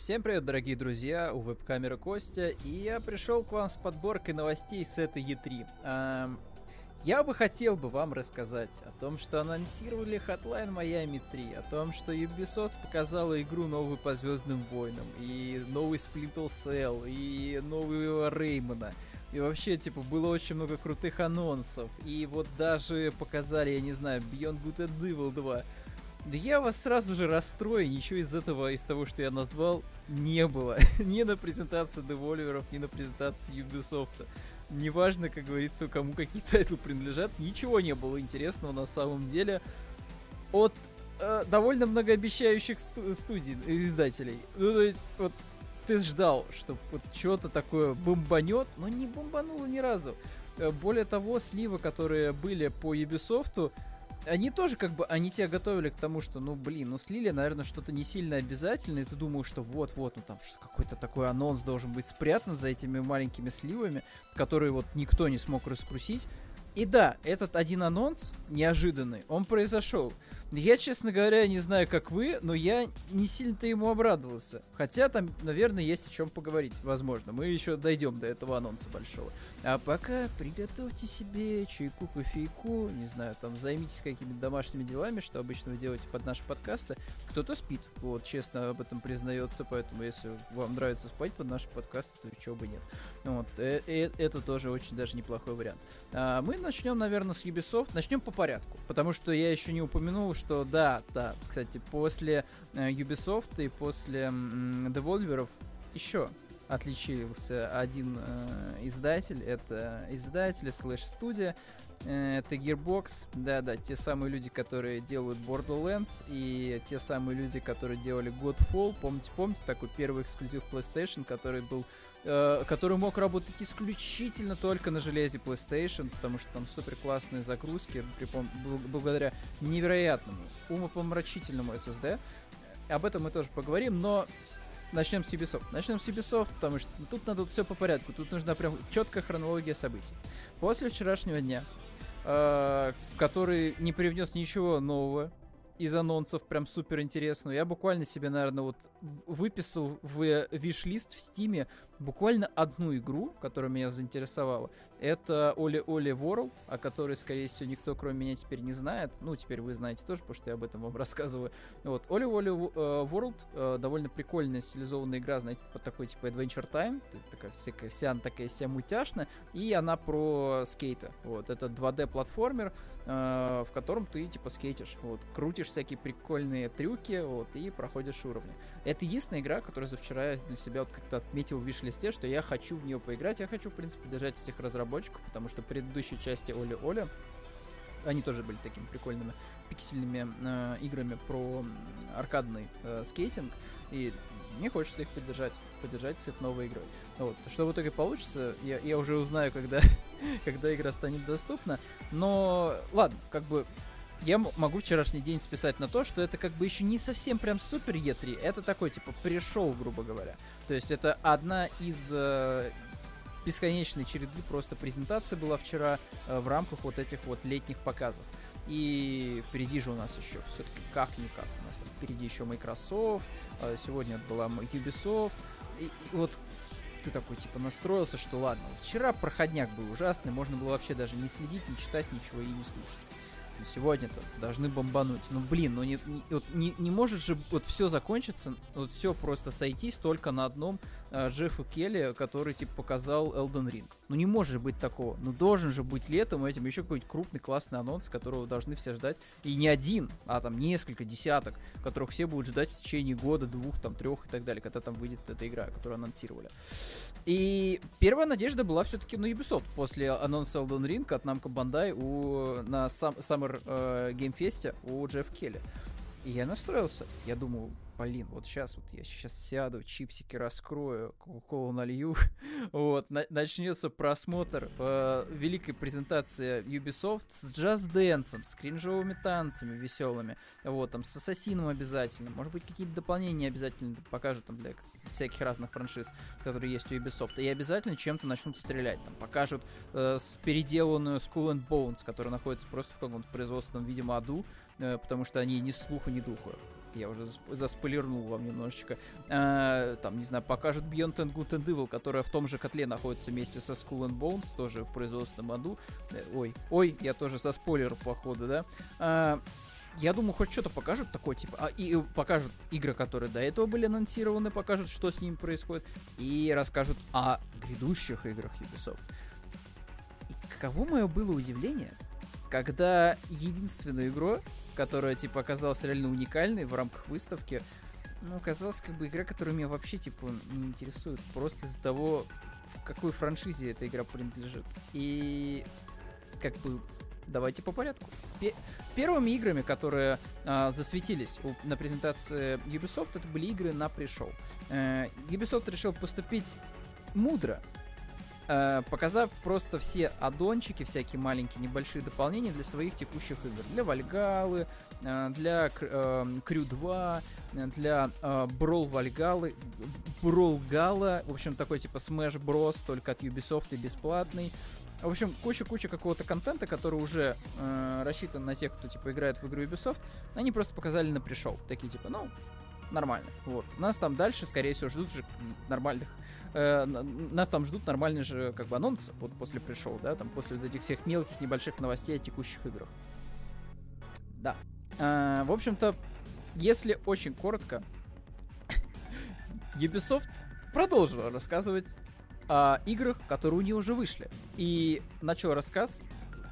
Всем привет, дорогие друзья, у веб-камеры Костя, и я пришел к вам с подборкой новостей с этой E3. Эм, я бы хотел бы вам рассказать о том, что анонсировали Hotline Miami 3, о том, что Ubisoft показала игру новую по Звездным Войнам, и новый Splinter Cell, и новую Реймона. И вообще, типа, было очень много крутых анонсов. И вот даже показали, я не знаю, Beyond Good and Evil 2. Да я вас сразу же расстрою, ничего из этого, из того, что я назвал, не было. ни на презентации Devolver ов, ни на презентации Ubisoft. Неважно, как говорится, кому какие title ы принадлежат, ничего не было интересного на самом деле от э, довольно многообещающих сту- студий, издателей. Ну, то есть, вот ты ждал, что вот что-то такое бомбанет, но не бомбануло ни разу. Э, более того, сливы, которые были по Ubisoft, они тоже как бы, они тебя готовили к тому, что, ну, блин, ну, слили, наверное, что-то не сильно обязательное, и ты думаешь, что вот-вот, ну, там какой-то такой анонс должен быть спрятан за этими маленькими сливами, которые вот никто не смог раскрутить. И да, этот один анонс неожиданный, он произошел. Я, честно говоря, не знаю, как вы, но я не сильно-то ему обрадовался. Хотя там, наверное, есть о чем поговорить, возможно. Мы еще дойдем до этого анонса большого. А пока приготовьте себе чайку, кофейку, не знаю, там займитесь какими-то домашними делами, что обычно вы делаете под наши подкасты. Кто-то спит, вот, честно об этом признается, поэтому если вам нравится спать под наши подкасты, то чего бы нет. Вот, э -э это тоже очень даже неплохой вариант. А мы начнем, наверное, с Ubisoft. Начнем по порядку, потому что я еще не упомянул, что да, да, кстати, после э, Ubisoft и после Devolverов еще отличился один э, издатель. Это издатель слэш студия. Э, это Gearbox. Да-да, те самые люди, которые делают Borderlands и те самые люди, которые делали Godfall. Помните, помните такой первый эксклюзив PlayStation, который был э, который мог работать исключительно только на железе PlayStation, потому что там супер классные загрузки, припом- благодаря невероятному, умопомрачительному SSD. Об этом мы тоже поговорим, но начнем с Ubisoft. Начнем с Ubisoft, потому что тут надо все по порядку. Тут нужна прям четкая хронология событий. После вчерашнего дня, э, который не привнес ничего нового из анонсов, прям супер интересного, я буквально себе, наверное, вот выписал в виш-лист в Стиме буквально одну игру, которая меня заинтересовала. Это Оли Оли World, о которой, скорее всего, никто, кроме меня, теперь не знает. Ну, теперь вы знаете тоже, потому что я об этом вам рассказываю. Вот, Оли Оли World довольно прикольная стилизованная игра, знаете, под такой, типа, Adventure Time. Такая всякая, вся такая вся мультяшная. И она про скейта. Вот, это 2D-платформер, э, в котором ты, типа, скейтишь. Вот, крутишь всякие прикольные трюки, вот, и проходишь уровни. Это единственная игра, которую за вчера я для себя вот как-то отметил в виш листе, что я хочу в нее поиграть. Я хочу, в принципе, держать этих разработчиков, потому что предыдущей части Оли Оля они тоже были такими прикольными пиксельными э, играми про аркадный э, скейтинг. И мне хочется их поддержать, поддержать с их новой. Вот. Что в итоге получится, я, я уже узнаю, когда, когда игра станет доступна. Но ладно, как бы я могу вчерашний день списать на то, что это как бы еще не совсем прям супер E3, это такой типа пришел, грубо говоря. То есть это одна из э, бесконечной череды просто презентация была вчера э, в рамках вот этих вот летних показов. И впереди же у нас еще все-таки как-никак. У нас впереди еще Microsoft, э, сегодня была Ubisoft. И, и вот ты такой, типа, настроился, что ладно, вчера проходняк был ужасный, можно было вообще даже не следить, не читать ничего и не слушать сегодня-то должны бомбануть. Ну блин, ну не, не, вот, не, не может же вот все закончиться, вот все просто сойтись только на одном Джеффу Келли, который типа показал Elden Ring. Ну не может быть такого. Ну должен же быть летом этим еще какой-нибудь крупный классный анонс, которого должны все ждать. И не один, а там несколько десяток, которых все будут ждать в течение года, двух, там, трех и так далее, когда там выйдет эта игра, которую анонсировали. И первая надежда была все-таки на Ubisoft после анонса Elden Ring от Namco Bandai у, на сам, Summer э, Game Fest у Джефф Келли. И я настроился. Я думаю, блин, вот сейчас вот я сейчас сяду, чипсики раскрою, кока-колу налью, вот, на- начнется просмотр э, великой презентации Ubisoft с джаз-дэнсом, с кринжовыми танцами веселыми, вот, там, с Ассасином обязательно, может быть, какие-то дополнения обязательно покажут там для всяких разных франшиз, которые есть у Ubisoft, и обязательно чем-то начнут стрелять, там, покажут э, переделанную Skull and Bones, которая находится просто в каком-то производственном, видимо, аду, э, потому что они ни слуха, ни духа я уже заспойлернул вам немножечко, э, там, не знаю, покажут Beyond and Good and Evil, которая в том же котле находится вместе со Skull and Bones, тоже в производственном аду. Э, ой, ой, я тоже со спойлером, походу, да. Э, я думаю, хоть что-то покажут такое, типа, а, и покажут игры, которые до этого были анонсированы, покажут, что с ними происходит, и расскажут о грядущих играх Ubisoft. И каково мое было удивление, когда единственную игру, которая, типа, оказалась реально уникальной в рамках выставки, ну, оказалась как бы игра, которая меня вообще, типа, не интересует. Просто из-за того, в какой франшизе эта игра принадлежит. И как бы давайте по порядку. Пе- первыми играми, которые э, засветились у, на презентации Ubisoft, это были игры на пришел. Э, Ubisoft решил поступить мудро, показав просто все аддончики, всякие маленькие небольшие дополнения для своих текущих игр. Для Вальгалы, э, для э, Крю 2, для э, Брол Вальгалы, Брол Гала, в общем, такой типа Smash Bros, только от Ubisoft и бесплатный. В общем, куча-куча какого-то контента, который уже э, рассчитан на тех, кто типа играет в игру Ubisoft, они просто показали на пришел. Такие типа, ну, нормально. Вот. Нас там дальше, скорее всего, ждут же нормальных э, нас там ждут нормальные же как бы анонсы вот после пришел, да, там после вот этих всех мелких небольших новостей о текущих играх. Да. Э, в общем-то, если очень коротко, Ubisoft продолжила рассказывать о играх, которые у нее уже вышли. И начал рассказ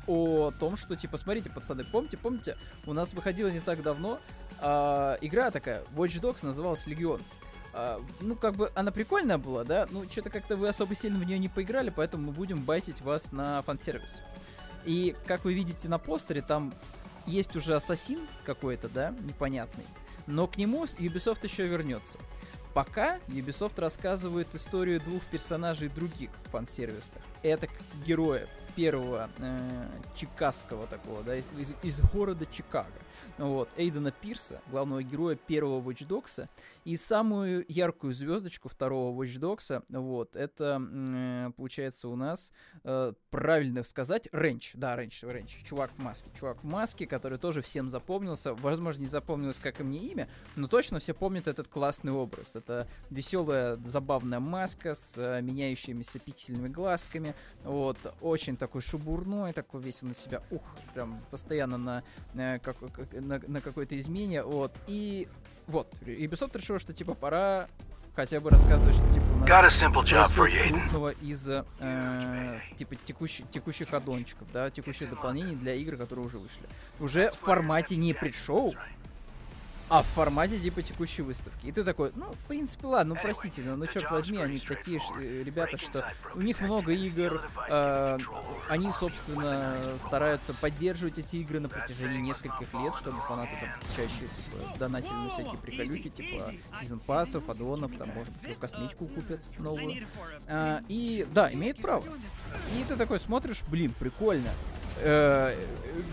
о том, что, типа, смотрите, пацаны, помните, помните, у нас выходила не так давно э, игра такая, Watch Dogs, называлась Легион. Э, ну, как бы, она прикольная была, да? Ну, что-то как-то вы особо сильно в нее не поиграли, поэтому мы будем байтить вас на фан-сервис. И, как вы видите на постере, там есть уже ассасин какой-то, да, непонятный. Но к нему Ubisoft еще вернется. Пока Ubisoft рассказывает историю двух персонажей других фан-сервисах. Это героя первого э, чикагского такого, да, из, из города Чикаго вот, Эйдена Пирса, главного героя первого Watch Dogs, и самую яркую звездочку второго Watch Dogs, вот, это, получается, у нас, э, правильно сказать, Ренч, да, Ренч, Ренч, чувак в маске, чувак в маске, который тоже всем запомнился, возможно, не запомнилось, как и мне имя, но точно все помнят этот классный образ, это веселая, забавная маска с э, меняющимися пиксельными глазками, вот, очень такой шубурной, такой весь на себя, ух, прям постоянно на, э, как, как, на, на какое-то изменение, вот, и вот, Ubisoft решил, что, типа, пора хотя бы рассказывать, что, типа, у нас крупного из, э, типа, текущих, текущих аддончиков, да, текущих дополнений для игр, которые уже вышли. Уже в формате не предшоу, а в формате типа текущей выставки. И ты такой, ну, в принципе, ладно, ну простите, но ну черт возьми, они такие э, ребята, что у них много игр, э, они, собственно, стараются поддерживать эти игры на протяжении нескольких лет, чтобы фанаты там чаще типа донатили на всякие приколюхи, типа сезон пассов, аддонов, там, может быть, косметику купят новую. Э, и да, имеет право. И ты такой смотришь, блин, прикольно. Э,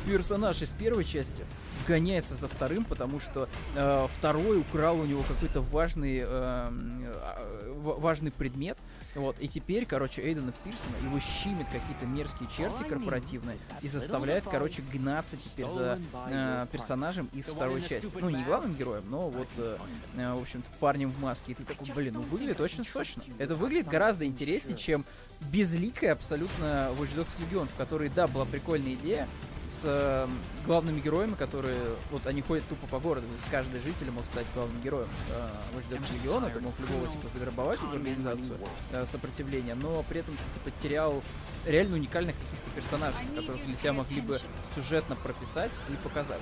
персонаж из первой части гоняется за вторым, потому что э, второй украл у него какой-то важный, э, э, важный предмет. Вот, и теперь, короче, Эйдена Пирсона, его щимит какие-то мерзкие черти корпоративные и заставляет, короче, гнаться теперь за э, персонажем из второй части. Ну, не главным героем, но вот, э, э, в общем-то, парнем в маске. И ты такой, блин, ну выглядит очень сочно. Это выглядит гораздо интереснее, чем безликая абсолютно Watch Dogs Legion, в которой, да, была прикольная идея, с э, главными героями, которые вот они ходят тупо по городу. То есть каждый житель мог стать главным героем э, Watch Dogs Legion, ты мог любого типа завербовать в организацию э, сопротивления, но при этом ты типа терял реально уникальных каких-то персонажей, которых для себя могли бы сюжетно прописать и показать.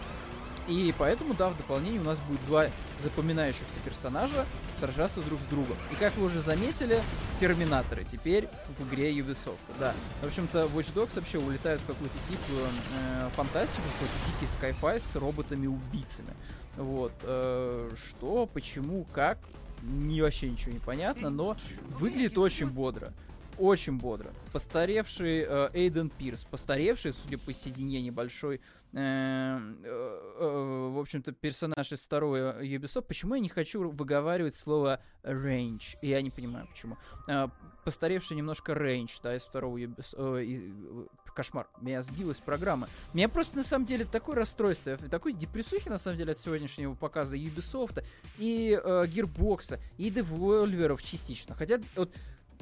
И поэтому, да, в дополнении у нас будет два запоминающихся персонажа сражаться друг с другом. И как вы уже заметили, терминаторы теперь в игре Ubisoft. Да. В общем-то, Watch Dogs вообще улетает в какую-то тип э, фантастику, какой-то дикий sci-fi с роботами-убийцами. Вот. Э, что, почему, как, не вообще ничего не понятно, но выглядит очень бодро очень бодро. Постаревший э, Эйден Пирс, постаревший, судя по седине небольшой, в общем-то, персонаж из второго Ubisoft. Почему я не хочу выговаривать слово range? Я не понимаю, почему. Э, постаревший немножко range, да, из второго Ubisoft. Э, э, кошмар. Меня сбилась программа. Меня просто, на самом деле, такое расстройство, такой депрессухи, на самом деле, от сегодняшнего показа Ubisoft и э, Gearbox, и Devolverов частично. Хотя, вот,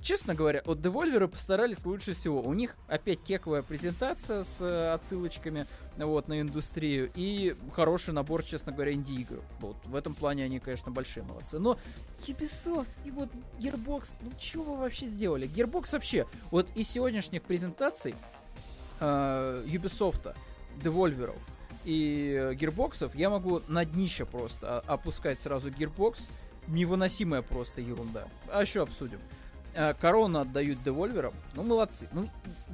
честно говоря, от Devolver постарались лучше всего. У них опять кековая презентация с э, отсылочками вот, на индустрию и хороший набор, честно говоря, инди-игр. Вот, в этом плане они, конечно, большие молодцы. Но Ubisoft и вот Gearbox, ну что вы вообще сделали? Gearbox вообще, вот из сегодняшних презентаций э, Ubisoft, Devolverов и Gearboxов я могу на днище просто опускать сразу Gearbox. Невыносимая просто ерунда. А еще обсудим. Э, корону отдают девольверам. Ну, молодцы. Ну,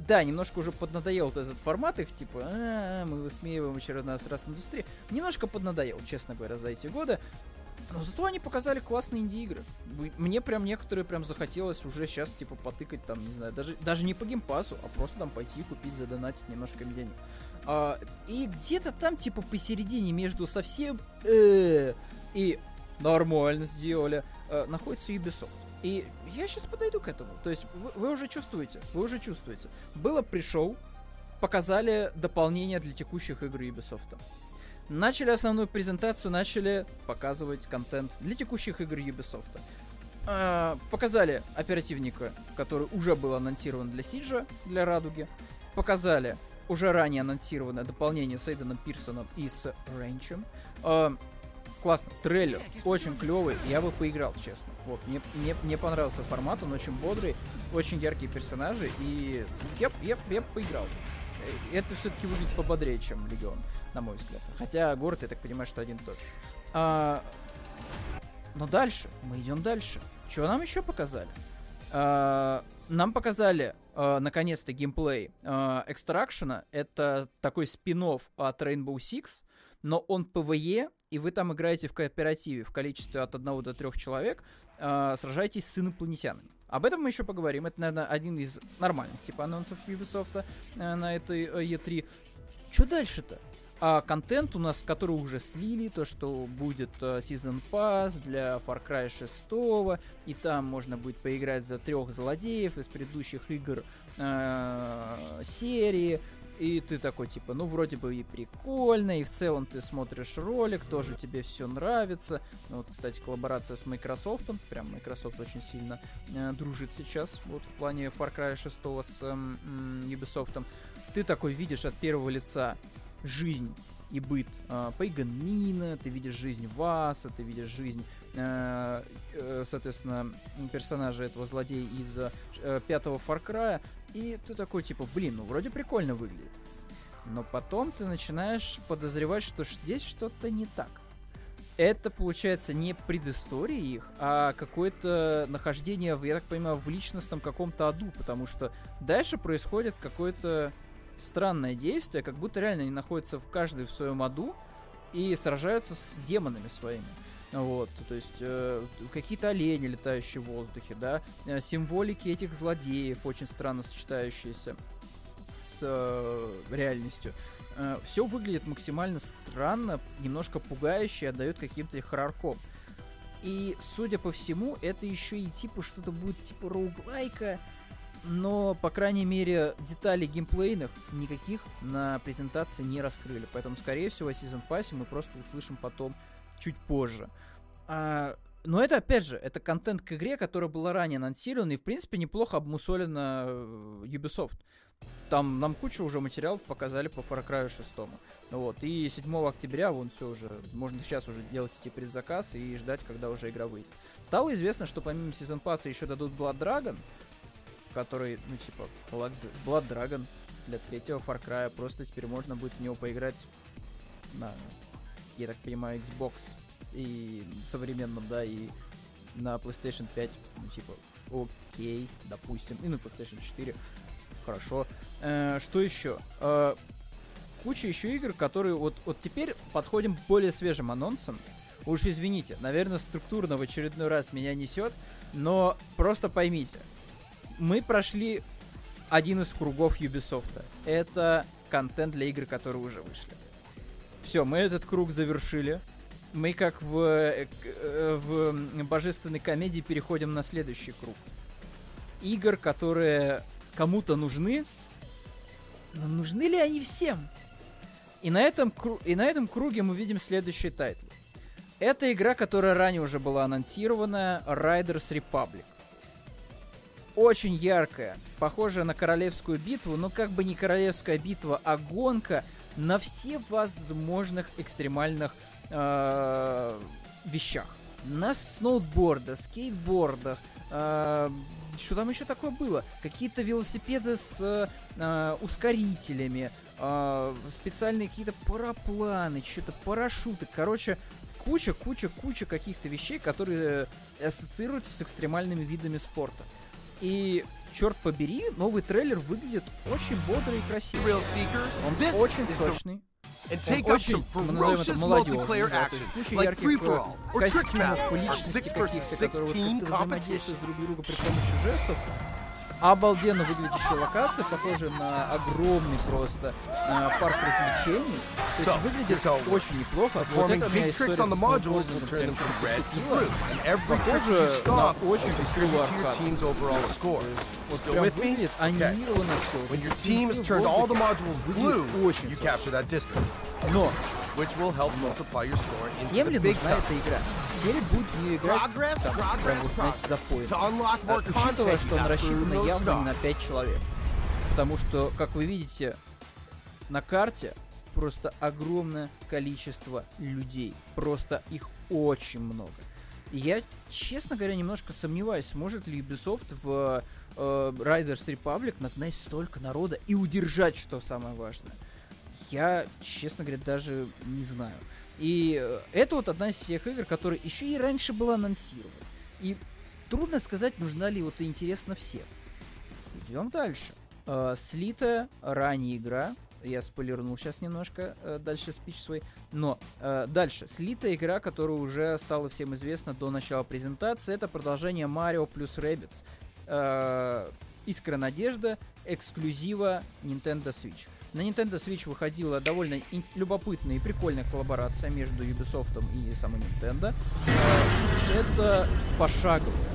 да, немножко уже поднадоел вот этот формат их, типа, а, мы высмеиваем очередной раз индустрию. Немножко поднадоел, честно говоря, за эти годы. Но зато они показали классные инди-игры. Мне прям некоторые прям захотелось уже сейчас, типа, потыкать там, не знаю, даже, даже не по геймпасу, а просто там пойти купить, задонатить немножко денег. А, и где-то там, типа, посередине между совсем э, и нормально сделали, э, находится Ubisoft. И я сейчас подойду к этому. То есть вы, вы уже чувствуете, вы уже чувствуете. Было пришел, показали дополнение для текущих игр Ubisoft. Начали основную презентацию, начали показывать контент для текущих игр Ubisoft. А, показали оперативника, который уже был анонсирован для Сиджа, для Радуги. Показали уже ранее анонсированное дополнение с Эйденом Пирсоном и с Рейнчем. А, классно. Трейлер очень клевый. Я бы поиграл, честно. Вот, мне, мне, мне понравился формат, он очень бодрый, очень яркие персонажи, и я, я, я поиграл. Э, это все-таки выглядит пободрее, чем Легион, на мой взгляд. Хотя город, я так понимаю, что один и тот же. А, но дальше, мы идем дальше. Что нам еще показали? А, нам показали, а, наконец-то, геймплей а, Extraction. Это такой спин от Rainbow Six, но он PvE, и вы там играете в кооперативе в количестве от одного до трех человек, э, сражаетесь с инопланетянами. Об этом мы еще поговорим. Это, наверное, один из нормальных типа анонсов Ubisoft э, на этой э, E3. Что дальше-то? А контент у нас, который уже слили, то, что будет э, Season Pass для Far Cry 6, и там можно будет поиграть за трех злодеев из предыдущих игр э, серии, и ты такой, типа, ну, вроде бы и прикольно, и в целом ты смотришь ролик, тоже тебе все нравится. Ну, вот, кстати, коллаборация с Microsoft, прям Microsoft очень сильно э, дружит сейчас, вот в плане Far Cry 6 с э, Ubisoft. Ты такой видишь от первого лица жизнь и быт э, Пейган Мина, ты видишь жизнь Васа, ты видишь жизнь, соответственно, персонажа этого злодея из э, пятого Far Cry, и ты такой, типа, блин, ну вроде прикольно выглядит. Но потом ты начинаешь подозревать, что здесь что-то не так. Это, получается, не предыстория их, а какое-то нахождение, я так понимаю, в личностном каком-то аду, потому что дальше происходит какое-то странное действие, как будто реально они находятся в каждой в своем аду и сражаются с демонами своими. Вот, то есть э, какие-то олени, летающие в воздухе, да, э, символики этих злодеев, очень странно сочетающиеся с э, реальностью. Э, все выглядит максимально странно, немножко пугающе, отдает каким-то хоррорком. И, судя по всему, это еще и типа что-то будет типа роуглайка, но, по крайней мере, деталей геймплейных никаких на презентации не раскрыли. Поэтому, скорее всего, о Season Pass мы просто услышим потом чуть позже. А, но это, опять же, это контент к игре, которая была ранее анонсирована и, в принципе, неплохо обмусолена э, Ubisoft. Там нам кучу уже материалов показали по Far Cry 6. Вот. И 7 октября, вон все уже, можно сейчас уже делать эти предзаказ и ждать, когда уже игра выйдет. Стало известно, что помимо Season Pass еще дадут Blood Dragon, который, ну, типа, Blood, Blood Dragon для третьего Far Cry. Просто теперь можно будет в него поиграть на я так понимаю, Xbox и современном, да, и на PlayStation 5, ну, типа, окей, допустим, и на PlayStation 4, хорошо. Э, что еще? Э, куча еще игр, которые вот, вот теперь подходим к более свежим анонсам. Уж извините, наверное, структурно в очередной раз меня несет, но просто поймите, мы прошли один из кругов Ubisoft. Это контент для игр, которые уже вышли. Все, мы этот круг завершили. Мы как в, э, э, в божественной комедии переходим на следующий круг. Игр, которые кому-то нужны, но нужны ли они всем? И на этом, и на этом круге мы видим следующий тайтл. Это игра, которая ранее уже была анонсирована, Riders Republic. Очень яркая, похожая на королевскую битву, но как бы не королевская битва, а гонка на все возможных экстремальных э, вещах. На сноутбордах, скейтбордах, э, что там еще такое было? Какие-то велосипеды с э, ускорителями, э, специальные какие-то парапланы, что-то парашюты. Короче, куча, куча, куча каких-то вещей, которые ассоциируются с экстремальными видами спорта. И черт побери, новый трейлер выглядит очень бодрый и красивый. Он очень сочный. and take up some ferocious multiplayer action like free for all or tricks match, our six versus six team competition. Обалденно выглядящая локация, похожая на огромный просто э, парк развлечений. То есть выглядит очень неплохо. Вот это моя история со сноубордом, Похоже на очень веселую аркаду. Вот прям выглядит анимировано все. When your team has turned all the modules blue, you capture that district. Но Всем ли нужна эта игра? Все ли будут в нее играть там, прям вот, знаете, запоем? А, учитывая, что он рассчитан явно не на 5 человек. Потому что, как вы видите, на карте просто огромное количество людей. Просто их очень много. И я, честно говоря, немножко сомневаюсь, может ли Ubisoft в э, Riders Republic нагнать столько народа и удержать, что самое важное я, честно говоря, даже не знаю. И э, это вот одна из тех игр, которая еще и раньше была анонсирована. И трудно сказать, нужна ли вот интересно всем. Идем дальше. Э, слитая ранняя игра. Я спойлернул сейчас немножко э, дальше спич свой. Но э, дальше. Слитая игра, которая уже стала всем известна до начала презентации. Это продолжение Mario плюс Rabbids. Э, Искра надежда. Эксклюзива Nintendo Switch. На Nintendo Switch выходила довольно любопытная и прикольная коллаборация между Ubisoft и самой Nintendo. Э, это пошаговая,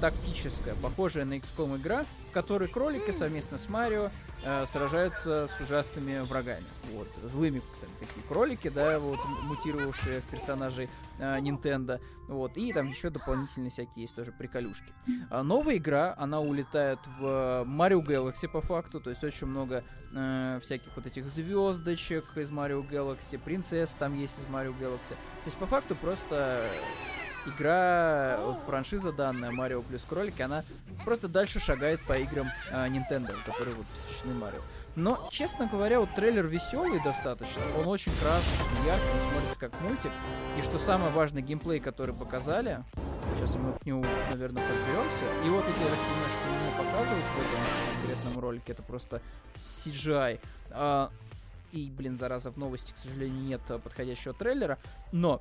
тактическая, похожая на XCOM игра, в которой кролики совместно с Марио э, сражаются с ужасными врагами. Вот, злыми такие кролики, да, вот, мутировавшие в персонажей э, Nintendo. Вот, и там еще дополнительные всякие есть тоже приколюшки. А новая игра, она улетает в Mario Galaxy по факту, то есть очень много э, всяких вот этих звездочек из Mario Galaxy, принцесс там есть из Mario Galaxy. То есть по факту просто игра, вот франшиза данная Марио плюс кролики, она просто дальше шагает по играм э, Nintendo, которые вот посвящены Марио. Но, честно говоря, вот трейлер веселый достаточно. Он очень красочный, яркий, он смотрится как мультик. И что самое важное, геймплей, который показали. Сейчас мы к нему, наверное, подберемся. И вот это, я так понимаю, что мне показывают в этом конкретном ролике. Это просто CGI. А, и, блин, зараза, в новости, к сожалению, нет подходящего трейлера. Но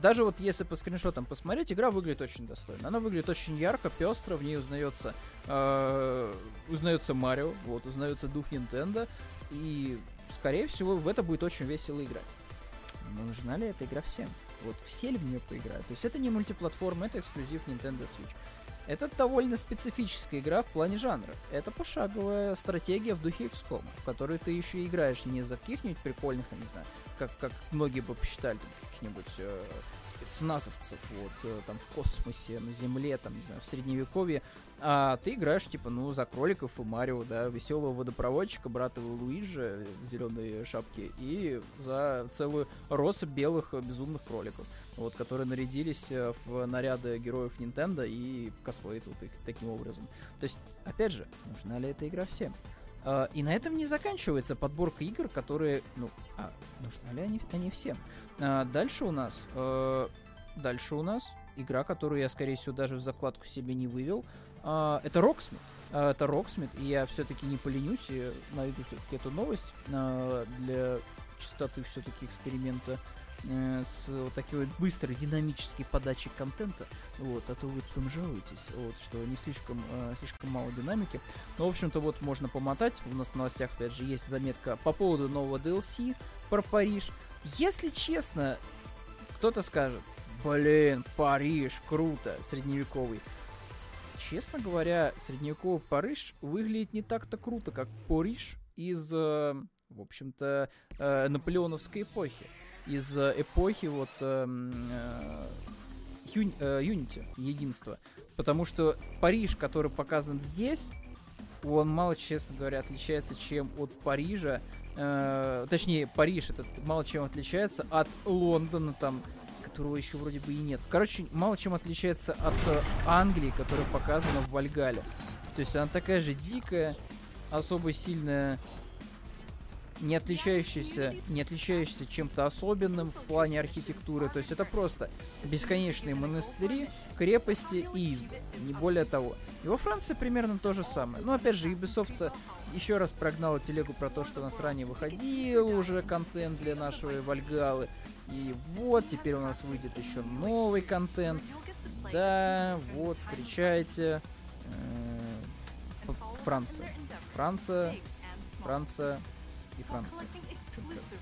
даже вот если по скриншотам посмотреть, игра выглядит очень достойно. Она выглядит очень ярко, пестро, в ней узнается, э, узнается Марио, вот, узнается дух Nintendo, и, скорее всего, в это будет очень весело играть. Но нужна ли эта игра всем? Вот все ли в нее поиграют? То есть это не мультиплатформа, это эксклюзив Nintendo Switch. Это довольно специфическая игра в плане жанра. Это пошаговая стратегия в духе XCOM, в которой ты еще играешь не за каких-нибудь прикольных, там, не знаю, как, как многие бы посчитали, там, каких-нибудь э, спецназовцев, вот, э, там, в космосе, на Земле, там, не знаю, в Средневековье, а ты играешь, типа, ну, за кроликов и Марио, да, веселого водопроводчика, брата Луиджи в зеленой шапке, и за целую россыпь белых безумных кроликов, вот, которые нарядились э, в наряды героев Nintendo и косплеят вот их таким образом. То есть, опять же, нужна ли эта игра всем? Uh, и на этом не заканчивается подборка игр, которые, ну, а нужны ли они, они всем? Uh, дальше у нас, uh, дальше у нас игра, которую я, скорее всего, даже в закладку себе не вывел. это Rocksmith. это Rocksmith, и я все-таки не поленюсь и найду все-таки эту новость для чистоты все-таки эксперимента э, с вот такой вот быстрой динамической подачей контента, вот, а то вы потом жалуетесь, вот, что не слишком, э, слишком мало динамики. Но, в общем-то, вот можно помотать, у нас в новостях, опять же, есть заметка по поводу нового DLC про Париж. Если честно, кто-то скажет, блин, Париж, круто, средневековый. Честно говоря, средневековый Париж выглядит не так-то круто, как Париж из, э, в общем-то, э, наполеоновской эпохи. Из э, эпохи вот эм, Unity, единства. Потому что Париж, который показан здесь, он мало, честно говоря, отличается чем от Парижа. Э, точнее, Париж этот мало чем отличается от Лондона там которого еще вроде бы и нет. Короче, мало чем отличается от э, Англии, которая показана в Вальгале. То есть она такая же дикая, особо сильная, не отличающаяся, не отличающаяся чем-то особенным в плане архитектуры. То есть это просто бесконечные монастыри, крепости и избы. Не более того. И во Франции примерно то же самое. Но опять же, Ubisoft еще раз прогнала телегу про то, что у нас ранее выходил уже контент для нашего Вальгалы. И вот, теперь у нас выйдет еще новый контент. Да, вот, встречайте. Э, Франция. Франция, Франция и Франция.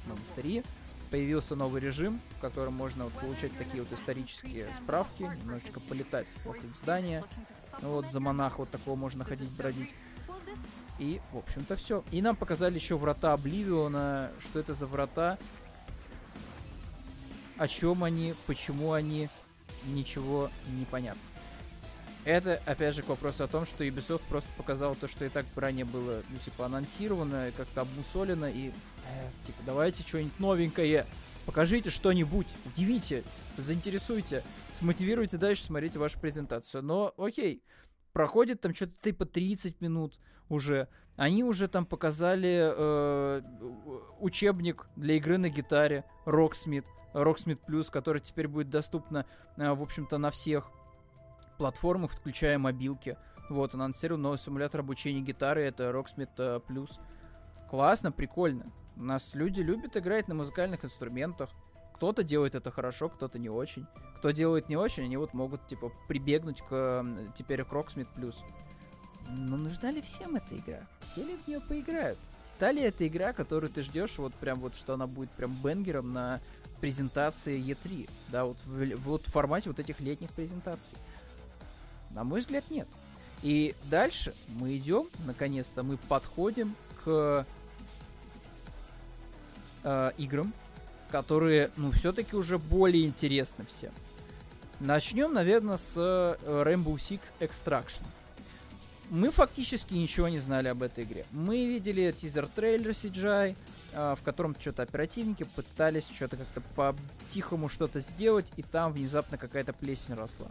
Монастыри. Появился новый режим, в котором можно вот получать такие вот исторические справки, немножечко полетать вокруг здания. Вот за монаха вот такого можно ходить бродить. И, в общем-то, все. И нам показали еще врата Обливиона. Что это за врата? о чем они, почему они, ничего не понятно. Это, опять же, к вопросу о том, что Ubisoft просто показал то, что и так ранее было, ну, типа, анонсировано, как-то обмусолено, и, э, типа, давайте что-нибудь новенькое, покажите что-нибудь, удивите, заинтересуйте, смотивируйте дальше смотреть вашу презентацию. Но, окей, проходит там что-то типа 30 минут уже, они уже там показали э, учебник для игры на гитаре Rocksmith, Rocksmith Plus, который теперь будет доступна, э, в общем-то, на всех платформах, включая мобилки. Вот, он анонсировал новый симулятор обучения гитары, это Rocksmith э, Plus. Классно, прикольно. У нас люди любят играть на музыкальных инструментах. Кто-то делает это хорошо, кто-то не очень. Кто делает не очень, они вот могут, типа, прибегнуть к теперь к Rocksmith Plus. Но нужна ли всем эта игра? Все ли в нее поиграют? Та ли это игра, которую ты ждешь, вот прям вот, что она будет прям бенгером на презентации E3, да, вот в, вот в формате вот этих летних презентаций. На мой взгляд, нет. И дальше мы идем, наконец-то мы подходим к э, играм, которые, ну, все-таки уже более интересны всем. Начнем, наверное, с э, Rainbow Six Extraction мы фактически ничего не знали об этой игре. Мы видели тизер-трейлер CGI, э, в котором что-то оперативники пытались что-то как-то по-тихому что-то сделать, и там внезапно какая-то плесень росла.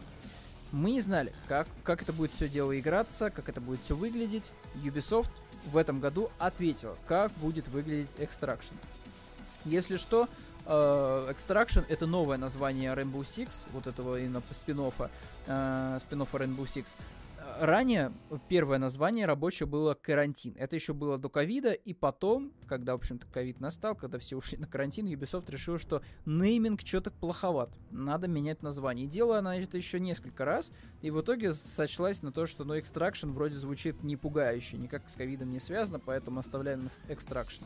Мы не знали, как, как это будет все дело играться, как это будет все выглядеть. Ubisoft в этом году ответила, как будет выглядеть Extraction. Если что, Uh, Extraction это новое название Rainbow Six, вот этого именно спин-оффа, uh, спин-оффа Rainbow Six ранее первое название рабочее было карантин. Это еще было до ковида, и потом, когда, в общем-то, ковид настал, когда все ушли на карантин, Ubisoft решил, что нейминг что-то плоховат. Надо менять название. И делала она это еще несколько раз, и в итоге сочлась на то, что ну, Extraction вроде звучит не пугающе, никак с ковидом не связано, поэтому оставляем Extraction.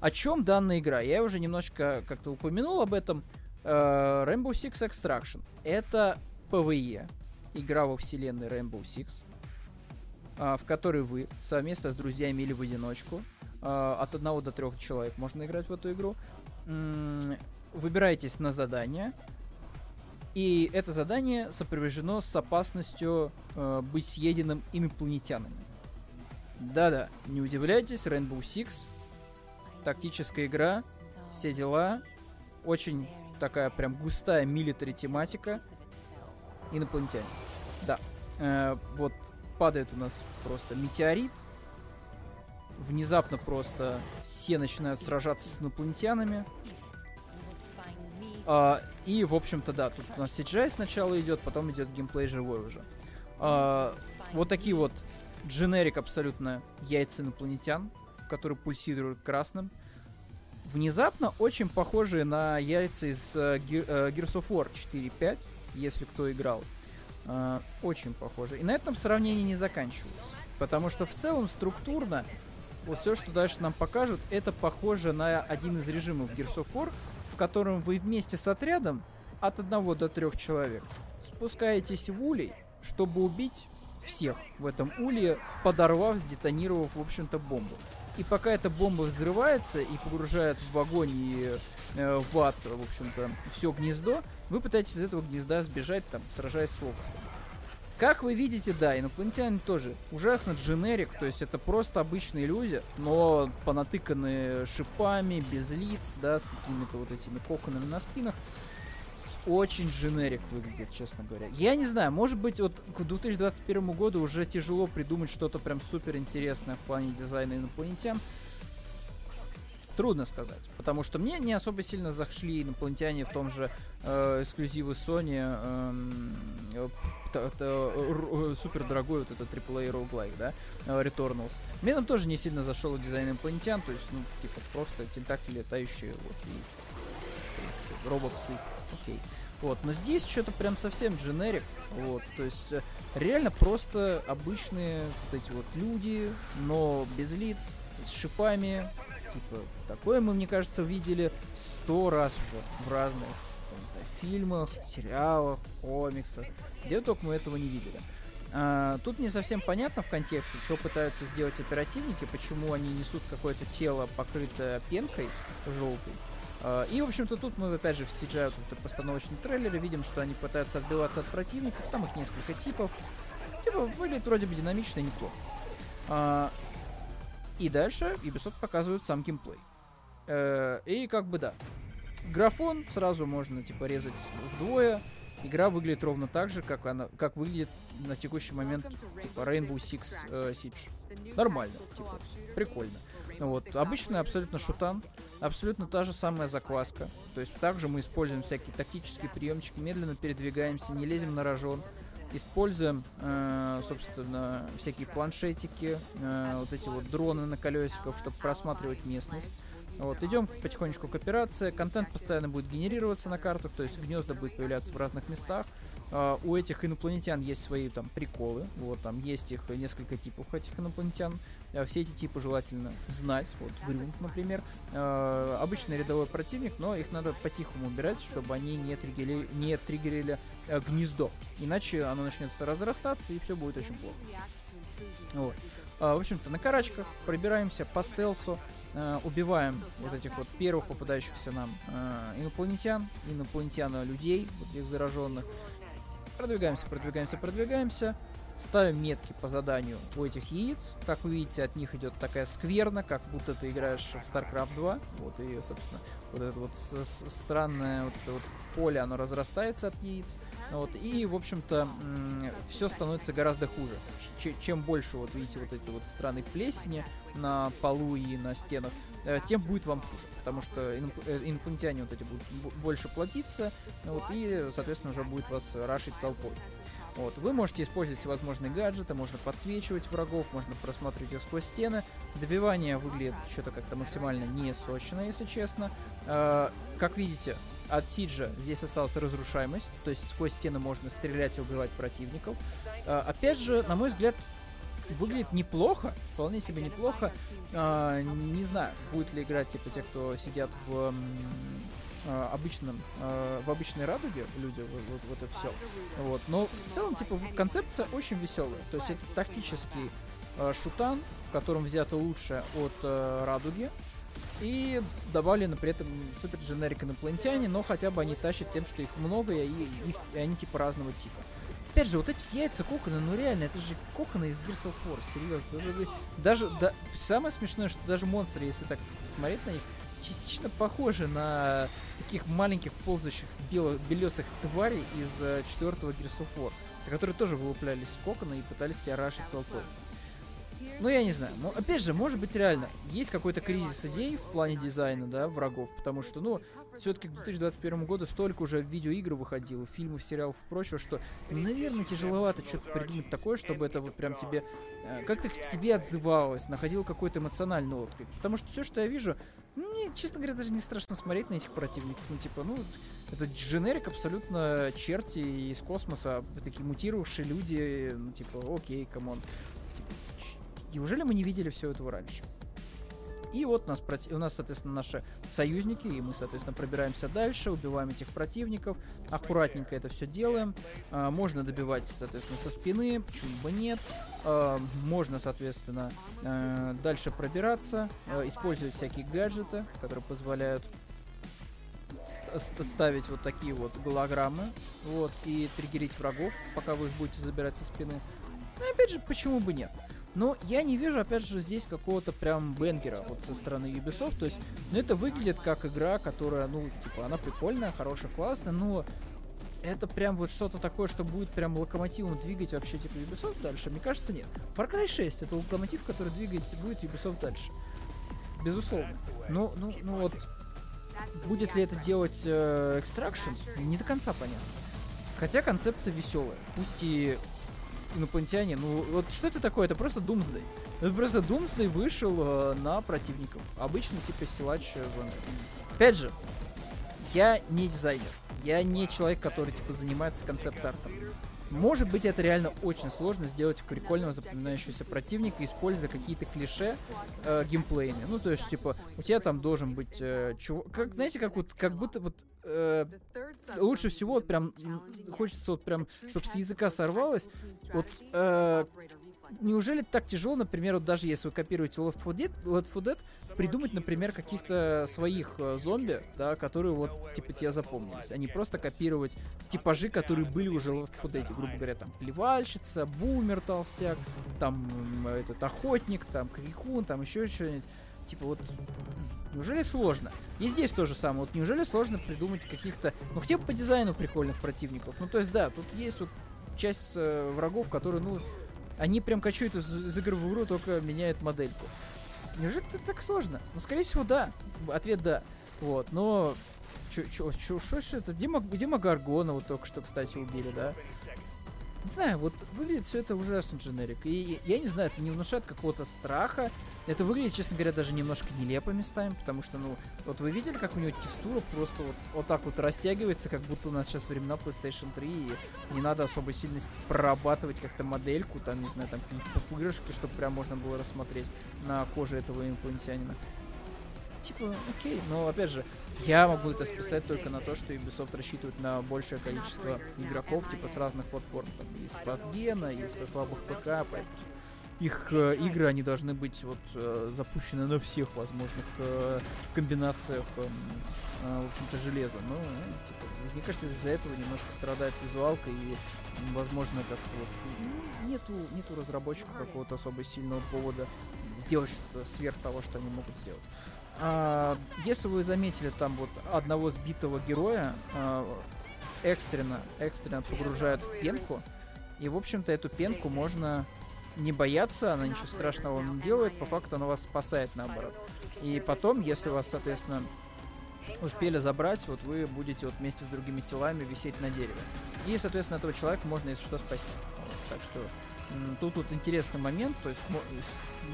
О чем данная игра? Я уже немножко как-то упомянул об этом. Uh, Rainbow Six Extraction. Это PvE, игра во вселенной Rainbow Six, а, в которой вы совместно с друзьями или в одиночку, а, от одного до трех человек можно играть в эту игру, выбираетесь на задание, и это задание сопровождено с опасностью э, быть съеденным инопланетянами. Да-да, не удивляйтесь, Rainbow Six, тактическая игра, все дела, очень такая прям густая милитари тематика, инопланетяне. Да. Э, вот падает у нас просто метеорит. Внезапно просто все начинают сражаться с инопланетянами. А, и, в общем-то, да, тут у нас CGI сначала идет, потом идет геймплей живой уже. А, вот такие вот дженерик абсолютно яйца инопланетян, которые пульсируют красным. внезапно очень похожие на яйца из э, Gears of War 4.5, если кто играл. Э, очень похожи. И на этом сравнение не заканчиваются. Потому что в целом структурно вот все, что дальше нам покажут, это похоже на один из режимов Gears of War, в котором вы вместе с отрядом от одного до трех человек спускаетесь в улей, чтобы убить всех в этом улье, подорвав, сдетонировав, в общем-то, бомбу. И пока эта бомба взрывается и погружает в огонь и э, в ад, в общем-то, все гнездо, вы пытаетесь из этого гнезда сбежать, там, сражаясь с локостом. Как вы видите, да, инопланетяне тоже ужасно дженерик, то есть это просто обычные люди, но понатыканные шипами, без лиц, да, с какими-то вот этими коконами на спинах очень дженерик выглядит, честно говоря. Я не знаю, может быть, вот к 2021 году уже тяжело придумать что-то прям супер интересное в плане дизайна инопланетян. Трудно сказать, потому что мне не особо сильно зашли инопланетяне в том же э, эксклюзивы Sony эм, э, э, э, супер дорогой вот этот AAA роуглайк, да, э, Returnals. Мне там тоже не сильно зашел дизайн инопланетян, то есть, ну, типа, просто тентакли летающие, вот, и, в принципе, робопсы окей. Вот, но здесь что-то прям совсем дженерик, вот, то есть э, реально просто обычные вот эти вот люди, но без лиц, с шипами, типа, такое мы, мне кажется, видели сто раз уже в разных, не знаю, фильмах, сериалах, комиксах, где только мы этого не видели. А, тут не совсем понятно в контексте, что пытаются сделать оперативники, почему они несут какое-то тело, покрытое пенкой желтой, и, в общем-то, тут мы, опять же, в CGI, вот постановочном трейлере, видим, что они пытаются отбиваться от противников, там их несколько типов. Типа, выглядит вроде бы динамично и неплохо. А, и дальше Ubisoft показывают сам геймплей. Э, и как бы да. Графон сразу можно, типа, резать вдвое. Игра выглядит ровно так же, как она, как выглядит на текущий момент типа, Rainbow Six э, Siege. Нормально, типа, прикольно. Вот, обычный абсолютно шутан, абсолютно та же самая закваска. То есть также мы используем всякие тактические приемчики, медленно передвигаемся, не лезем на рожон. Используем, э, собственно, всякие планшетики, э, вот эти вот дроны на колесиках, чтобы просматривать местность. Вот, идем потихонечку к операции. Контент постоянно будет генерироваться на картах, то есть гнезда будет появляться в разных местах. Uh, у этих инопланетян есть свои там приколы. Вот там есть их несколько типов этих инопланетян. Uh, все эти типы желательно знать. Вот Грюнт, например. Uh, обычный рядовой противник, но их надо по-тихому убирать, чтобы они не триггерили, не триггерили э, гнездо. Иначе оно начнет разрастаться и все будет очень плохо. Вот. в общем-то, на карачках пробираемся по стелсу э, убиваем вот этих вот первых попадающихся нам э, инопланетян, инопланетян людей, вот этих зараженных. Продвигаемся, продвигаемся, продвигаемся. Ставим метки по заданию у этих яиц. Как вы видите, от них идет такая скверна, как будто ты играешь в StarCraft 2. Вот и, собственно, вот это вот странное вот это вот поле, оно разрастается от яиц. Вот, и, в общем-то, все становится гораздо хуже. Ч чем больше, вот видите, вот эти вот страны плесени на полу и на стенах, э, тем будет вам хуже. Потому что э, инопланетяне вот эти будут больше платиться, вот, и, соответственно, уже будет вас рашить толпой. Вот. Вы можете использовать всевозможные гаджеты, можно подсвечивать врагов, можно просматривать их сквозь стены. Добивание выглядит что-то как-то максимально не сочно, если честно. Э, как видите, от Сиджа здесь осталась разрушаемость, то есть сквозь стены можно стрелять и убивать противников. Э, опять же, на мой взгляд, выглядит неплохо, вполне себе неплохо. Э, не знаю, будет ли играть типа те, кто сидят в обычном, э, в обычной радуге люди, вот, вот, это все. Вот. Но в целом, типа, концепция очень веселая. То есть это тактический э, шутан, в котором взято лучшее от э, радуги. И добавлены при этом супер дженерик инопланетяне, но хотя бы они тащат тем, что их много, и, их, и они типа разного типа. Опять же, вот эти яйца кокона, ну реально, это же коконы из Gears of War, серьезно. Даже, да, самое смешное, что даже монстры, если так посмотреть на них, частично похожи на таких маленьких ползающих бело белесых тварей из э, четвертого Gears of War, которые тоже вылуплялись из кокона и пытались тебя рашить толпой. ну, я не знаю. Опять же, может быть, реально, есть какой-то кризис идей в плане дизайна, да, врагов, потому что, ну, все-таки к 2021 году столько уже видеоигр выходило, фильмов, сериалов и прочего, что, наверное, тяжеловато что-то придумать такое, чтобы это вот прям тебе, э, как-то в тебе отзывалось, находил какой-то эмоциональный отклик. Потому что все, что я вижу, мне, честно говоря, даже не страшно смотреть на этих противников. Ну, типа, ну, это дженерик абсолютно черти из космоса, такие мутировавшие люди, ну, типа, окей, come on. Неужели мы не видели все этого раньше? И вот нас, у нас, соответственно, наши союзники, и мы, соответственно, пробираемся дальше, убиваем этих противников, аккуратненько это все делаем. А, можно добивать, соответственно, со спины, почему бы нет. А, можно, соответственно, а, дальше пробираться, использовать всякие гаджеты, которые позволяют ставить вот такие вот голограммы, вот, и триггерить врагов, пока вы их будете забирать со спины. Ну, опять же, почему бы нет? Но я не вижу, опять же, здесь какого-то прям бенгера вот со стороны Ubisoft. То есть, ну, это выглядит как игра, которая, ну, типа, она прикольная, хорошая, классная, но это прям вот что-то такое, что будет прям локомотивом двигать вообще, типа, Ubisoft дальше? Мне кажется, нет. Far Cry 6 это локомотив, который двигает будет Ubisoft дальше. Безусловно. Ну, ну, ну вот, будет ли это делать э, Extraction, не до конца понятно. Хотя концепция веселая. Пусть и инопланетяне. Ну, вот что это такое? Это просто Думсдей. Это просто Думсдей вышел э, на противников. Обычно типа силач э, зомби. Опять же, я не дизайнер. Я не человек, который типа занимается концепт-артом. Может быть, это реально очень сложно сделать прикольного запоминающегося противника, используя какие-то клише э, геймплейные. Ну, то есть, типа, у тебя там должен быть э, чувак... Как, знаете, как вот, как будто вот... Э, лучше всего прям... Хочется вот прям, чтобы с языка сорвалось. Вот... Э, неужели так тяжело, например, вот даже если вы копируете Left 4 Dead, Left 4 Dead придумать, например, каких-то своих э, зомби, да, которые вот, типа, тебе запомнились, а не просто копировать типажи, которые были уже в Left 4 Dead, грубо говоря, там, плевальщица, бумер толстяк, там, этот, охотник, там, крикун, там, еще что-нибудь. Типа, вот, Неужели сложно? И здесь то же самое. Вот неужели сложно придумать каких-то, ну хотя бы по дизайну прикольных противников. Ну то есть да, тут есть вот часть э, врагов, которые, ну, они прям качают из, из игры в игру, только меняют модельку. Неужели это так сложно? Ну, скорее всего, да. Ответ да. Вот, но... Чё, чё, чё, что это? Дима, Дима Гаргона вот только что, кстати, убили, да? Не знаю, вот выглядит все это ужасно дженерик. И я не знаю, это не внушает какого-то страха. Это выглядит, честно говоря, даже немножко нелепо местами, потому что, ну, вот вы видели, как у него текстура просто вот, вот так вот растягивается, как будто у нас сейчас времена PlayStation 3, и не надо особо сильно прорабатывать как-то модельку, там, не знаю, там пупырышки, чтобы прям можно было рассмотреть на коже этого инопланетянина типа, окей, но опять же, я могу это списать только на то, что Ubisoft рассчитывает на большее количество игроков, типа, с разных платформ, там, из Пасгена, из со слабых ПК, поэтому их э, игры, они должны быть вот э, запущены на всех возможных э, комбинациях, э, э, в общем-то, железа. Ну, э, типа, мне кажется, из-за этого немножко страдает визуалка и, возможно, как-то вот ну, нету, нету разработчиков какого-то особо сильного повода сделать что-то сверх того, что они могут сделать. А, если вы заметили там вот одного сбитого героя, а, экстренно, экстренно погружают в пенку. И, в общем-то, эту пенку можно не бояться, она ничего страшного не делает, по факту она вас спасает наоборот. И потом, если вас, соответственно, успели забрать, вот вы будете вот вместе с другими телами висеть на дереве. И, соответственно, этого человека можно, если что, спасти. Вот, так что тут вот интересный момент, то есть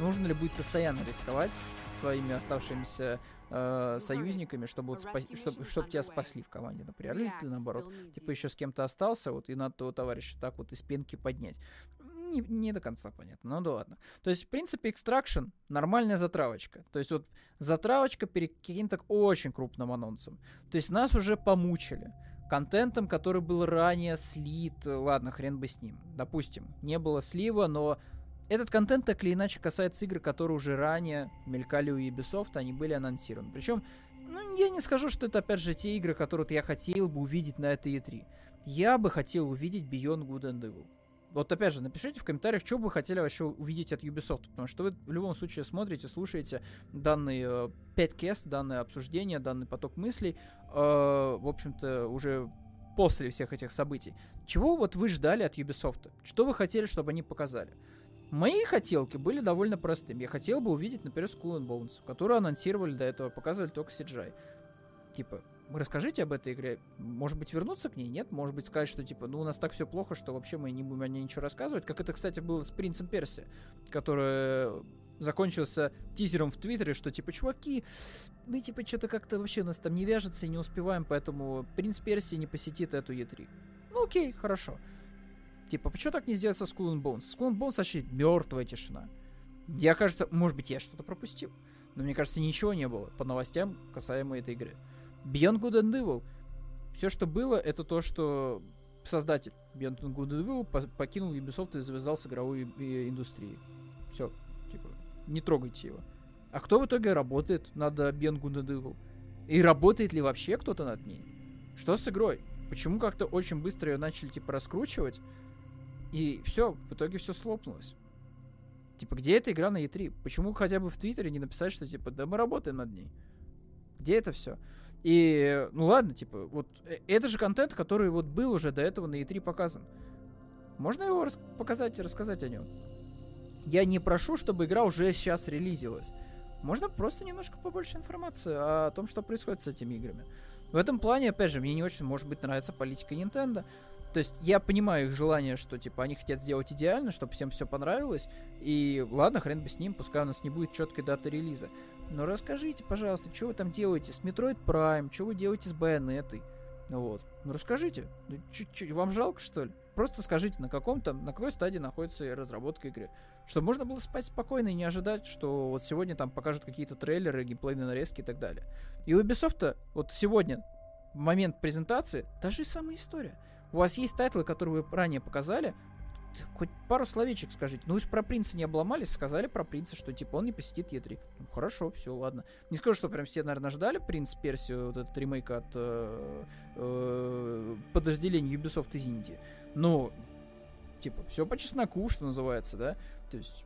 нужно ли будет постоянно рисковать своими оставшимися э, союзниками, чтобы вот спа- чтобы, чтобы тебя спасли в команде, например, или ты наоборот, типа еще с кем-то остался, вот и надо того товарища так вот из пенки поднять. Не, не до конца понятно, ну да ладно. То есть, в принципе, Extraction нормальная затравочка. То есть, вот затравочка перед каким-то очень крупным анонсом. То есть, нас уже помучили контентом, который был ранее слит. Ладно, хрен бы с ним. Допустим, не было слива, но этот контент так или иначе касается игр, которые уже ранее мелькали у Ubisoft, они были анонсированы. Причем, ну, я не скажу, что это опять же те игры, которые я хотел бы увидеть на этой E3. Я бы хотел увидеть Beyond Good and Evil. Вот опять же, напишите в комментариях, что бы вы хотели вообще увидеть от Ubisoft, потому что вы в любом случае смотрите, слушаете данный э, 5 данное обсуждение, данный поток мыслей, э, в общем-то, уже после всех этих событий. Чего вот вы ждали от Ubisoft? Что вы хотели, чтобы они показали? Мои хотелки были довольно простыми. Я хотел бы увидеть, например, Skull and Bones, которую анонсировали до этого, показывали только CGI. Типа, расскажите об этой игре. Может быть, вернуться к ней? Нет? Может быть, сказать, что, типа, ну, у нас так все плохо, что вообще мы не будем о ней ничего рассказывать. Как это, кстати, было с Принцем Перси, который закончился тизером в Твиттере, что, типа, чуваки, мы, типа, что-то как-то вообще у нас там не вяжется и не успеваем, поэтому Принц Перси не посетит эту E3. Ну, окей, хорошо. Типа, почему так не сделать со Skull and Bones? Skull and Bones вообще мертвая тишина. Я, кажется, может быть, я что-то пропустил. Но мне кажется, ничего не было по новостям касаемо этой игры. Beyond Good and Evil. Все, что было, это то, что создатель Beyond Good and Evil покинул Ubisoft и завязал с игровой индустрией. Все, типа, не трогайте его. А кто в итоге работает над Beyond Good and Evil? И работает ли вообще кто-то над ней? Что с игрой? Почему как-то очень быстро ее начали, типа, раскручивать? И все, в итоге все слопнулось. Типа, где эта игра на E3? Почему хотя бы в Твиттере не написать, что, типа, да мы работаем над ней? Где это все? И, ну ладно, типа, вот э, это же контент, который вот был уже до этого на E3 показан. Можно его рас- показать и рассказать о нем? Я не прошу, чтобы игра уже сейчас релизилась. Можно просто немножко побольше информации о том, что происходит с этими играми. В этом плане, опять же, мне не очень, может быть, нравится политика Nintendo. То есть я понимаю их желание, что типа они хотят сделать идеально, чтобы всем все понравилось. И ладно, хрен бы с ним, пускай у нас не будет четкой даты релиза. Но расскажите, пожалуйста, что вы там делаете с Metroid Prime, что вы делаете с Bayonetta. Ну вот. Ну расскажите. Ну, чуть-чуть. Вам жалко, что ли? Просто скажите, на каком там, на какой стадии находится разработка игры. Чтобы можно было спать спокойно и не ожидать, что вот сегодня там покажут какие-то трейлеры, геймплейные нарезки и так далее. И у Ubisoft вот сегодня, в момент презентации, та же самая история. У вас есть тайтлы, которые вы ранее показали, хоть пару словечек скажите. Ну, же про принца не обломались, сказали про принца, что типа он не посетит E3. Ну, хорошо, все, ладно. Не скажу, что прям все, наверное, ждали принц Персию, вот этот ремейк от э, э, подразделения Ubisoft из Индии. Но, типа, все по чесноку, что называется, да? То есть,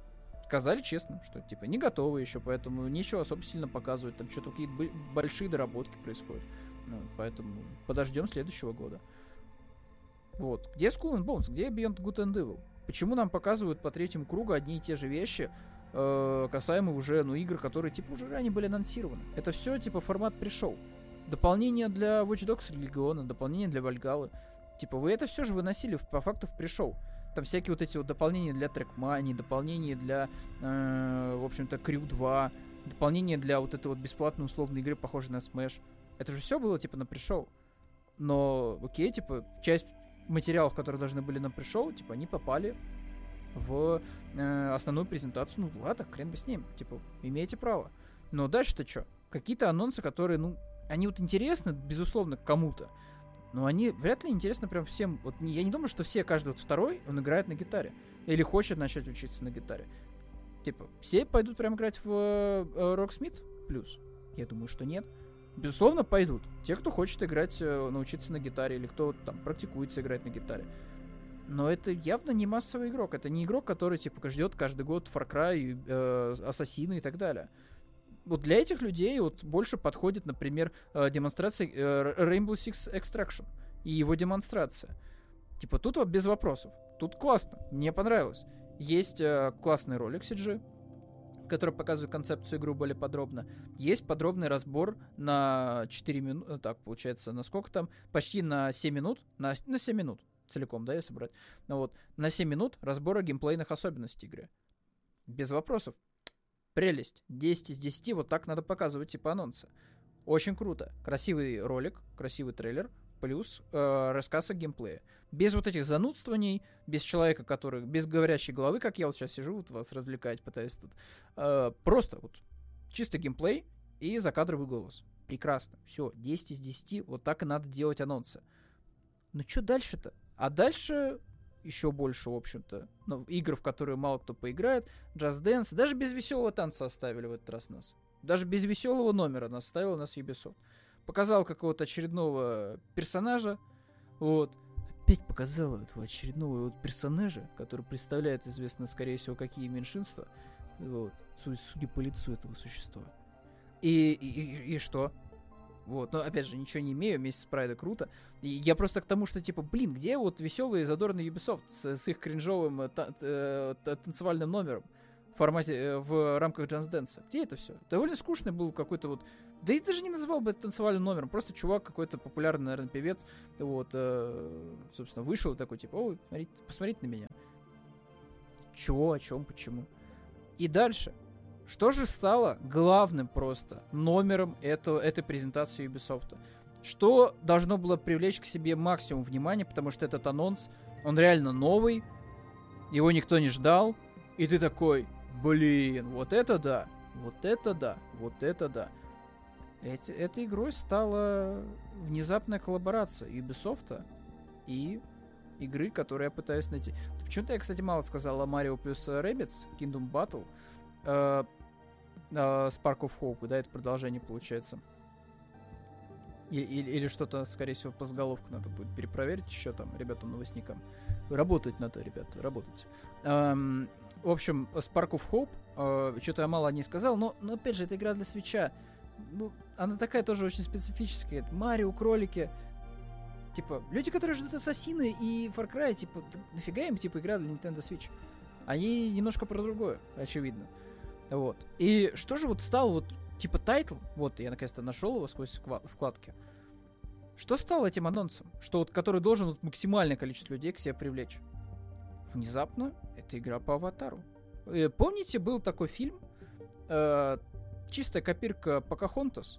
сказали честно, что типа не готовы еще, поэтому нечего особо сильно показывать. Там что-то какие-то большие доработки происходят. Ну, поэтому подождем следующего года. Вот. Где Skull and Bones? Где Beyond Good and Evil? Почему нам показывают по третьему кругу одни и те же вещи, э, касаемо уже, ну, игр, которые, типа, уже ранее были анонсированы? Это все, типа, формат пришел. Дополнение для Watch Dogs Legion, дополнение для Вальгалы. Типа, вы это все же выносили по факту в пришел. Там всякие вот эти вот дополнения для Trackmania, дополнения для, э, в общем-то, Crew 2, дополнение для вот этой вот бесплатной условной игры, похожей на Smash. Это же все было, типа, на пришел. Но, окей, типа, часть материалов, которые должны были на пришел, типа, они попали в э, основную презентацию. Ну, ладно, хрен бы с ним. Типа, имеете право. Но дальше-то что? Какие-то анонсы, которые, ну, они вот интересны, безусловно, кому-то. Но они вряд ли интересны прям всем. Вот я не думаю, что все, каждый вот второй, он играет на гитаре. Или хочет начать учиться на гитаре. Типа, все пойдут прям играть в э, Rocksmith плюс? Я думаю, что нет. Безусловно, пойдут. Те, кто хочет играть, э, научиться на гитаре, или кто там практикуется играть на гитаре. Но это явно не массовый игрок. Это не игрок, который, типа, ждет каждый год Far Cry, э, Ассасины и так далее. Вот для этих людей вот больше подходит, например, э, демонстрация э, Rainbow Six Extraction и его демонстрация. Типа, тут вот без вопросов. Тут классно. Мне понравилось. Есть э, классный ролик CG, который показывает концепцию игры более подробно. Есть подробный разбор на 4 минуты, так, получается, на сколько там? Почти на 7 минут, на, на 7 минут целиком, да, если брать. Ну вот, на 7 минут разбора геймплейных особенностей игры. Без вопросов. Прелесть. 10 из 10, вот так надо показывать типа анонсы. Очень круто. Красивый ролик, красивый трейлер, плюс э, рассказ о геймплее. Без вот этих занудствований, без человека, который... Без говорящей головы, как я вот сейчас сижу, вот вас развлекать пытаюсь тут. Э, просто вот чисто геймплей и закадровый голос. Прекрасно. Все, 10 из 10, вот так и надо делать анонсы. Ну что дальше-то? А дальше еще больше, в общем-то, ну, игр, в которые мало кто поиграет. Just Dance. Даже без веселого танца оставили в этот раз нас. Даже без веселого номера нас оставил нас Ubisoft показал какого-то очередного персонажа, вот, опять показал этого очередного вот персонажа, который представляет, известно, скорее всего, какие меньшинства, вот, судя по лицу этого существа. И, и, и что? Вот, но опять же, ничего не имею, вместе с Прайда круто. И я просто к тому, что типа, блин, где вот веселый и задорный Ubisoft с, с их кринжовым э, та, э, танцевальным номером формате, э, в рамках Джанс Дэнса? Где это все? Довольно скучный был какой-то вот да и даже не называл бы это танцевальным номером, просто чувак какой-то популярный, наверное, певец, вот, э, собственно, вышел такой, типа, ой, смотрите, посмотрите на меня. Чего, о чем, почему? И дальше. Что же стало главным просто номером этого, этой презентации Ubisoft? Что должно было привлечь к себе максимум внимания, потому что этот анонс, он реально новый, его никто не ждал, и ты такой, блин, вот это да, вот это да, вот это да. Эти, этой игрой стала внезапная коллаборация Ubisoft и игры, которые я пытаюсь найти. Почему-то я, кстати, мало сказал о Mario плюс Rabbids, Kingdom Battle, э, э, Spark of Hope, да, это продолжение получается. И, или, или что-то, скорее всего, по заголовку надо будет перепроверить еще там, ребятам, новостникам. Работать надо, ребята, работать. Эм, в общем, Spark of Hope, э, что-то я мало не сказал, но, но опять же, это игра для свеча ну, она такая тоже очень специфическая. Марио, кролики. Типа, люди, которые ждут Ассасины и Far Cry, типа, нафига им, типа, игра для Nintendo Switch? Они немножко про другое, очевидно. Вот. И что же вот стало вот, типа, тайтл, вот, я наконец-то нашел его сквозь вкладки. Что стало этим анонсом? Что вот, который должен вот, максимальное количество людей к себе привлечь? Внезапно это игра по аватару. Э, помните, был такой фильм, э, чистая копирка Покахонтас,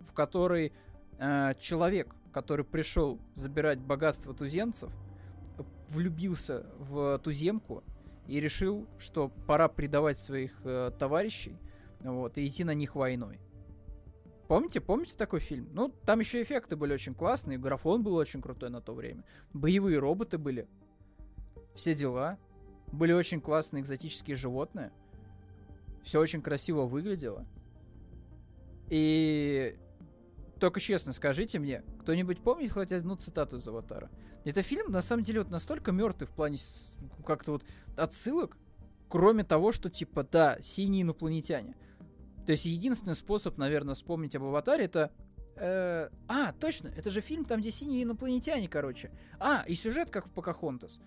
в которой э, человек, который пришел забирать богатство туземцев, влюбился в туземку и решил, что пора предавать своих э, товарищей вот, и идти на них войной. Помните, помните такой фильм? Ну, там еще эффекты были очень классные, графон был очень крутой на то время. Боевые роботы были. Все дела. Были очень классные экзотические животные. Все очень красиво выглядело. И только честно скажите мне, кто-нибудь помнит хоть одну цитату из «Аватара»? Это фильм, на самом деле, вот настолько мертвый в плане как-то вот отсылок, кроме того, что, типа, да, синие инопланетяне. То есть единственный способ, наверное, вспомнить об «Аватаре» это... Э, а, точно, это же фильм, там, где синие инопланетяне, короче. А, и сюжет, как в «Покахонтас».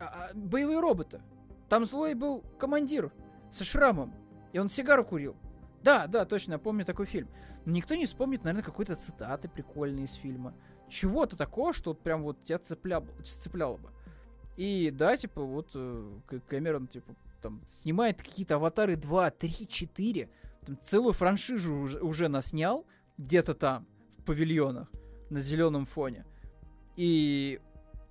А, а, боевые роботы. Там злой был командир со шрамом, и он сигару курил. Да, да, точно, я помню такой фильм. Но никто не вспомнит, наверное, какой-то цитаты прикольные из фильма. Чего-то такого, что вот прям вот тебя цепляло, цепляло бы. И да, типа, вот э, Кэмерон, типа, там, снимает какие-то аватары 2, 3, 4. Там целую франшизу уже, уже наснял где-то там, в павильонах, на зеленом фоне. И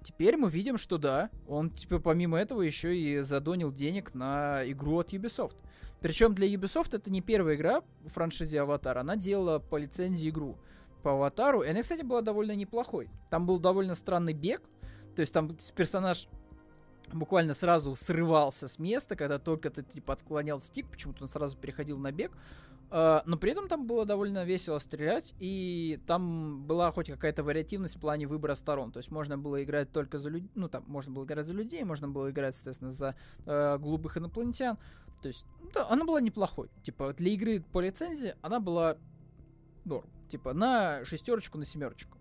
теперь мы видим, что да, он, типа, помимо этого еще и задонил денег на игру от Ubisoft. Причем для Ubisoft это не первая игра в франшизе Аватар. Она делала по лицензии игру по Аватару. И она, кстати, была довольно неплохой. Там был довольно странный бег. То есть там персонаж буквально сразу срывался с места, когда только ты типа отклонял стик, почему-то он сразу переходил на бег. Uh, но при этом там было довольно весело стрелять, и там была хоть какая-то вариативность в плане выбора сторон. То есть можно было играть только за людей, ну там можно было играть за людей, можно было играть, соответственно, за uh, голубых инопланетян. То есть, да, она была неплохой. Типа, для игры по лицензии она была норм. Типа, на шестерочку, на семерочку.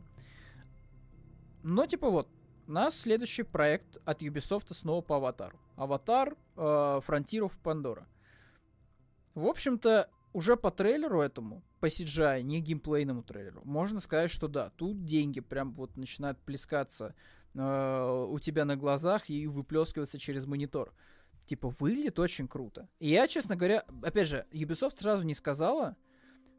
Но, типа, вот, у нас следующий проект от Ubisoft снова по Аватару. Аватар э, of Pandora. В общем-то, уже по трейлеру этому, по CGI, не геймплейному трейлеру, можно сказать, что да, тут деньги прям вот начинают плескаться э, у тебя на глазах и выплескиваться через монитор типа, выглядит очень круто. И я, честно говоря, опять же, Ubisoft сразу не сказала,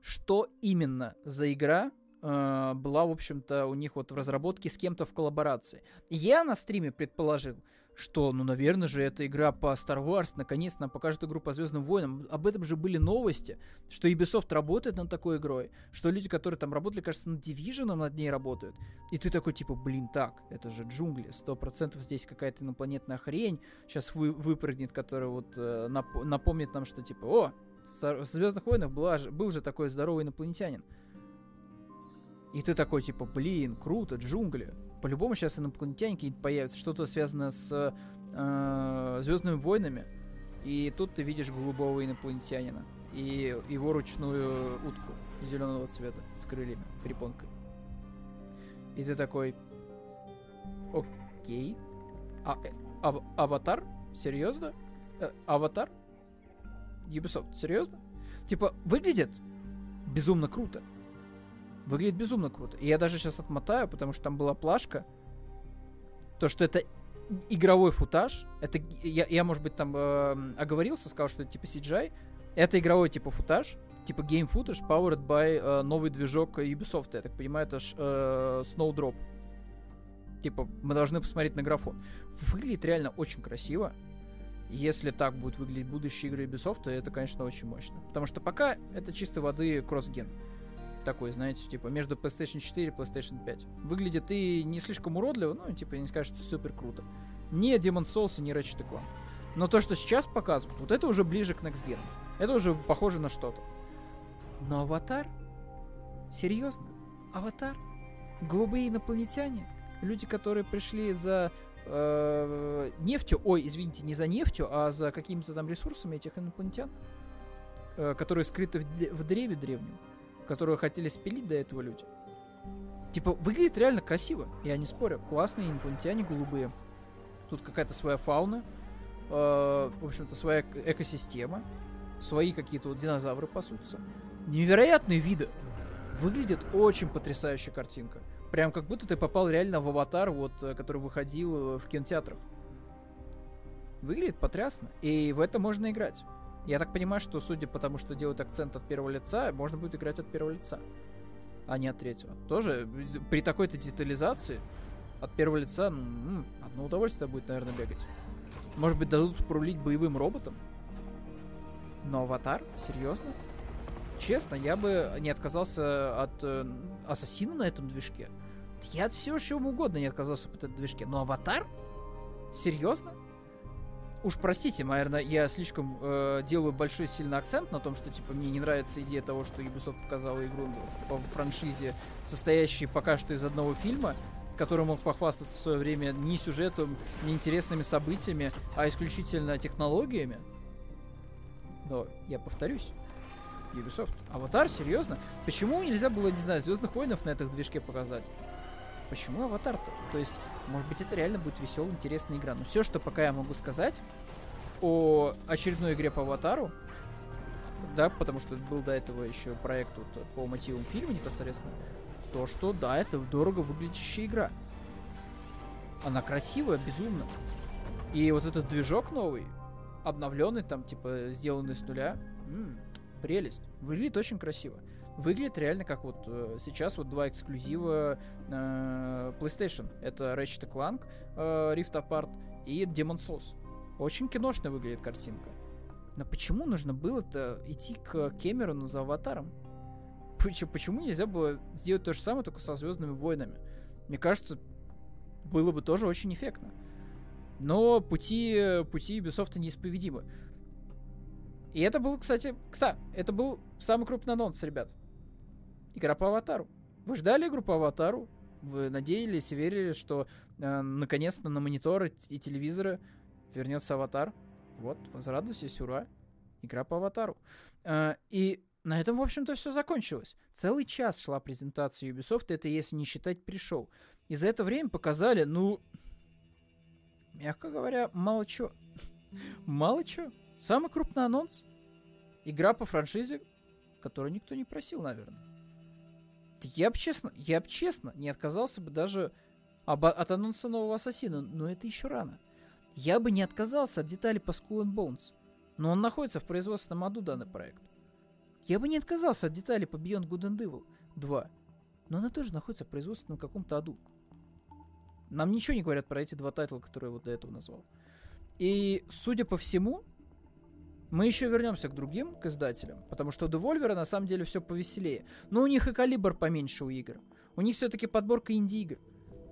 что именно за игра э, была, в общем-то, у них вот в разработке с кем-то в коллаборации. я на стриме предположил, что, ну, наверное же, эта игра по Star Wars, наконец нам покажет игру по Звездным войнам. Об этом же были новости, что Ubisoft работает над такой игрой, что люди, которые там работали, кажется, над Division над ней работают. И ты такой, типа, блин, так, это же джунгли, сто процентов здесь какая-то инопланетная хрень сейчас вы, выпрыгнет, которая вот э, нап- напомнит нам, что, типа, о, в Звездных войнах была, был же такой здоровый инопланетянин. И ты такой, типа, блин, круто, джунгли. По-любому сейчас инопланетяне какие-то появятся, что-то связанное с э, Звездными войнами. И тут ты видишь голубого инопланетянина и его ручную утку. зеленого цвета с крыльями, перепонкой. И ты такой, окей, а, ав, аватар? Серьезно? Э, аватар? Ubisoft, серьезно? Типа, выглядит безумно круто. Выглядит безумно круто. И я даже сейчас отмотаю, потому что там была плашка. То, что это игровой футаж. Это я, я может быть, там э, оговорился, сказал, что это типа CGI. Это игровой типа футаж. Типа game footage powered by э, новый движок Ubisoft. Я так понимаю, это ж, э, Snowdrop. Типа, мы должны посмотреть на графон. Выглядит реально очень красиво. Если так будут выглядеть будущие игры Ubisoft, то это, конечно, очень мощно. Потому что пока это чистой воды кроссген. Такой, знаете, типа между PlayStation 4 и PlayStation 5. Выглядит и не слишком уродливо, ну, типа, не скажешь, что супер круто. Не Demon Souls и не Ratchet Clank. Но то, что сейчас показывают, вот это уже ближе к Next Gen. Это уже похоже на что-то. Но Аватар? Серьезно? Аватар? Голубые инопланетяне? Люди, которые пришли за э, нефтью, ой, извините, не за нефтью, а за какими-то там ресурсами этих инопланетян, э, которые скрыты в, в древе древнем, которые хотели спилить до этого люди. Типа, выглядит реально красиво, я не спорю. Классные инопланетяне голубые. Тут какая-то своя фауна, э, в общем-то, своя экосистема, свои какие-то вот динозавры пасутся. Невероятные виды. Выглядит очень потрясающая картинка. Прям как будто ты попал реально в аватар, вот, э, который выходил э, в кинотеатрах. Выглядит потрясно. И в это можно играть. Я так понимаю, что судя по тому, что делают акцент от первого лица, можно будет играть от первого лица, а не от третьего. Тоже э, при такой-то детализации от первого лица м-м, одно удовольствие будет, наверное, бегать. Может быть, дадут прулить боевым роботом? Но аватар? Серьезно? Честно, я бы не отказался от э, Ассасина на этом движке. Я от всего чего угодно не отказался от этой движке. Но Аватар? Серьезно? Уж простите, наверное, я слишком э, делаю большой сильный акцент на том, что типа мне не нравится идея того, что Ubisoft показала игру ну, по франшизе, состоящей пока что из одного фильма, который мог похвастаться в свое время не сюжетом, не интересными событиями, а исключительно технологиями. Но я повторюсь, Ubisoft. Аватар, серьезно? Почему нельзя было, не знаю, Звездных войнов на этом движке показать? Почему Аватар-то? То есть, может быть, это реально будет веселая, интересная игра. Но все, что пока я могу сказать о очередной игре по Аватару, да, потому что был до этого еще проект вот по мотивам фильма непосредственно, то, что да, это дорого выглядящая игра. Она красивая, безумно. И вот этот движок новый, обновленный, там, типа, сделанный с нуля, м-м, прелесть. Выглядит очень красиво. Выглядит реально как вот э, сейчас вот два эксклюзива э, PlayStation. Это Ratchet Clank э, Rift Apart и Demon Souls. Очень киношно выглядит картинка. Но почему нужно было-то идти к Кэмерону за аватаром? Почему, почему нельзя было сделать то же самое, только со Звездными войнами? Мне кажется, было бы тоже очень эффектно. Но пути, пути Ubisoft неисповедимы. И это был, кстати, кстати, это был самый крупный анонс, ребят. Игра по аватару. Вы ждали игру по аватару? Вы надеялись и верили, что э, наконец-то на мониторы и телевизоры вернется аватар? Вот, возрадуйтесь, ура. Игра по аватару. Э, и на этом, в общем-то, все закончилось. Целый час шла презентация Ubisoft, это если не считать пришел. И за это время показали, ну, мягко говоря, мало чего. мало чего. Самый крупный анонс. Игра по франшизе, которую никто не просил, наверное. Я бы честно, я бы честно не отказался бы даже об, от анонса нового Ассасина, но это еще рано. Я бы не отказался от деталей по Skull and Bones, но он находится в производственном аду, данный проект. Я бы не отказался от деталей по Beyond Good and Evil 2, но она тоже находится в производственном каком-то аду. Нам ничего не говорят про эти два тайтла, которые я вот до этого назвал. И, судя по всему, мы еще вернемся к другим, к издателям, потому что у Devolver на самом деле все повеселее. Но у них и калибр поменьше у игр. У них все-таки подборка инди-игр,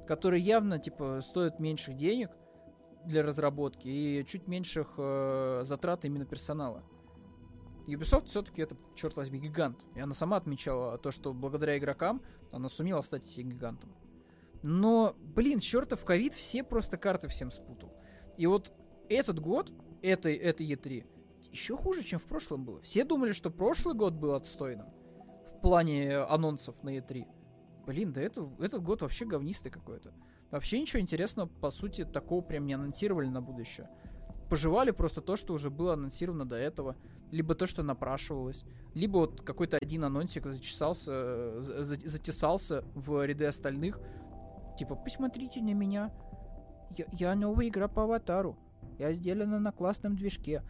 которые явно, типа, стоят меньше денег для разработки и чуть меньших э, затрат именно персонала. Ubisoft все-таки это, черт возьми, гигант. И она сама отмечала то, что благодаря игрокам она сумела стать гигантом. Но, блин, чертов ковид все просто карты всем спутал. И вот этот год, этой, этой E3, еще хуже, чем в прошлом было. Все думали, что прошлый год был отстойным. в плане анонсов на E3. Блин, да это, этот год вообще говнистый какой-то. Вообще ничего интересного, по сути, такого прям не анонсировали на будущее. Пожевали просто то, что уже было анонсировано до этого. Либо то, что напрашивалось. Либо вот какой-то один анонсик зачесался, затесался в ряды остальных. Типа, посмотрите на меня. Я, я новая игра по аватару. Я сделана на классном движке.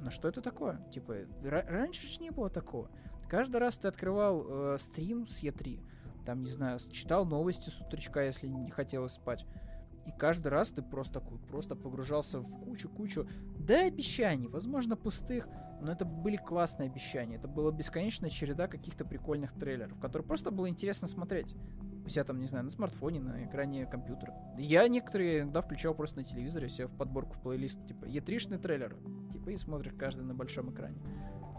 Но что это такое? Типа, раньше же не было такого. Каждый раз ты открывал э, стрим с Е3, там, не знаю, читал новости с утречка, если не хотелось спать. И каждый раз ты просто такой, просто погружался в кучу-кучу, да, обещаний, возможно, пустых, но это были классные обещания. Это была бесконечная череда каких-то прикольных трейлеров, которые просто было интересно смотреть. У себя там, не знаю, на смартфоне, на экране компьютера. Я некоторые иногда включал просто на телевизоре себе в подборку в плейлист, типа, е трейлеры. Типа, и смотришь каждый на большом экране.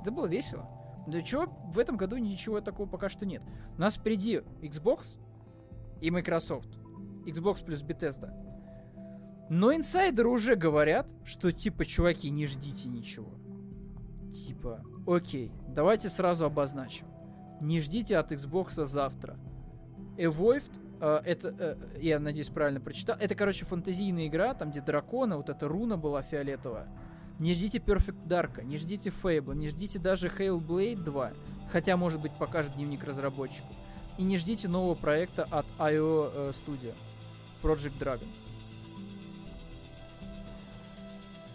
Это было весело. Да чего, в этом году ничего такого пока что нет. У нас впереди Xbox и Microsoft. Xbox плюс Bethesda. Но инсайдеры уже говорят, что типа, чуваки, не ждите ничего. Типа, окей, давайте сразу обозначим. Не ждите от Xbox завтра. Evolved, э, это, э, я надеюсь, правильно прочитал, это, короче, фантазийная игра, там, где дракона, вот эта руна была фиолетовая. Не ждите Perfect Dark, не ждите Fable, не ждите даже Hellblade 2, хотя, может быть, покажет дневник разработчиков. И не ждите нового проекта от IO э, Studio, Project Dragon.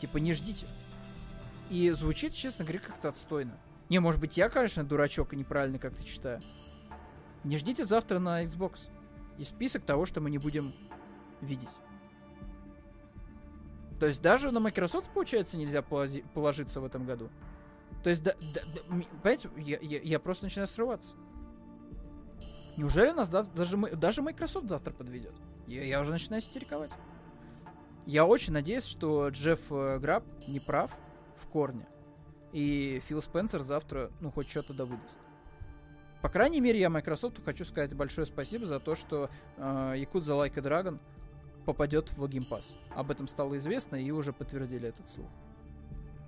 Типа, не ждите. И звучит, честно говоря, как-то отстойно. Не, может быть, я, конечно, дурачок и неправильно как-то читаю. Не ждите завтра на Xbox. И список того, что мы не будем видеть. То есть даже на Microsoft, получается, нельзя положиться в этом году. То есть, да, да, понимаете, я, я, я просто начинаю срываться. Неужели нас да, даже, даже Microsoft завтра подведет? Я, я уже начинаю истериковать. Я очень надеюсь, что Джефф э, Граб не прав в корне. И Фил Спенсер завтра, ну, хоть что-то да выдаст. По крайней мере, я Microsoft хочу сказать большое спасибо за то, что э, Yakuza Like a Dragon попадет в Game Pass. Об этом стало известно и уже подтвердили этот слух.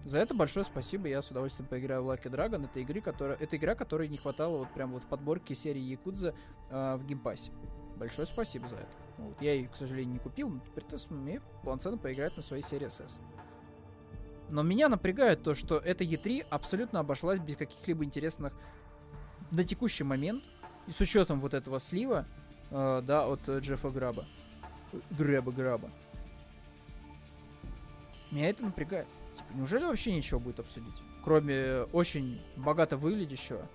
За это большое спасибо, я с удовольствием поиграю в Like a Dragon. Это, игры, которая, это игра, которой не хватало вот прям вот в подборке серии Якудза э, в геймпассе. Большое спасибо за это. Вот, я ее, к сожалению, не купил, но теперь-то сумею полноценно поиграть на своей Series S. Но меня напрягает то, что эта E3 абсолютно обошлась без каких-либо интересных на текущий момент, с учетом вот этого слива, э, да, от Джеффа Граба. Грэба-граба. Меня это напрягает. Типа, неужели вообще ничего будет обсудить? Кроме очень богато выглядящего,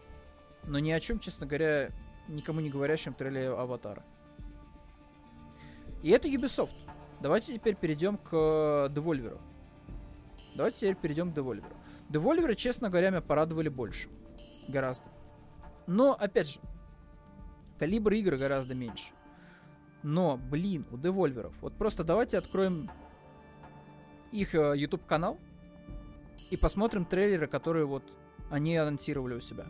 но ни о чем, честно говоря, никому не говорящем трейлере Аватара. И это Ubisoft. Давайте теперь перейдем к Devolver. Давайте теперь перейдем к Devolver. Devolver, честно говоря, меня порадовали больше. Гораздо. Но, опять же, калибр игры гораздо меньше. Но, блин, у девольверов. Вот просто давайте откроем их э, YouTube канал и посмотрим трейлеры, которые вот они анонсировали у себя.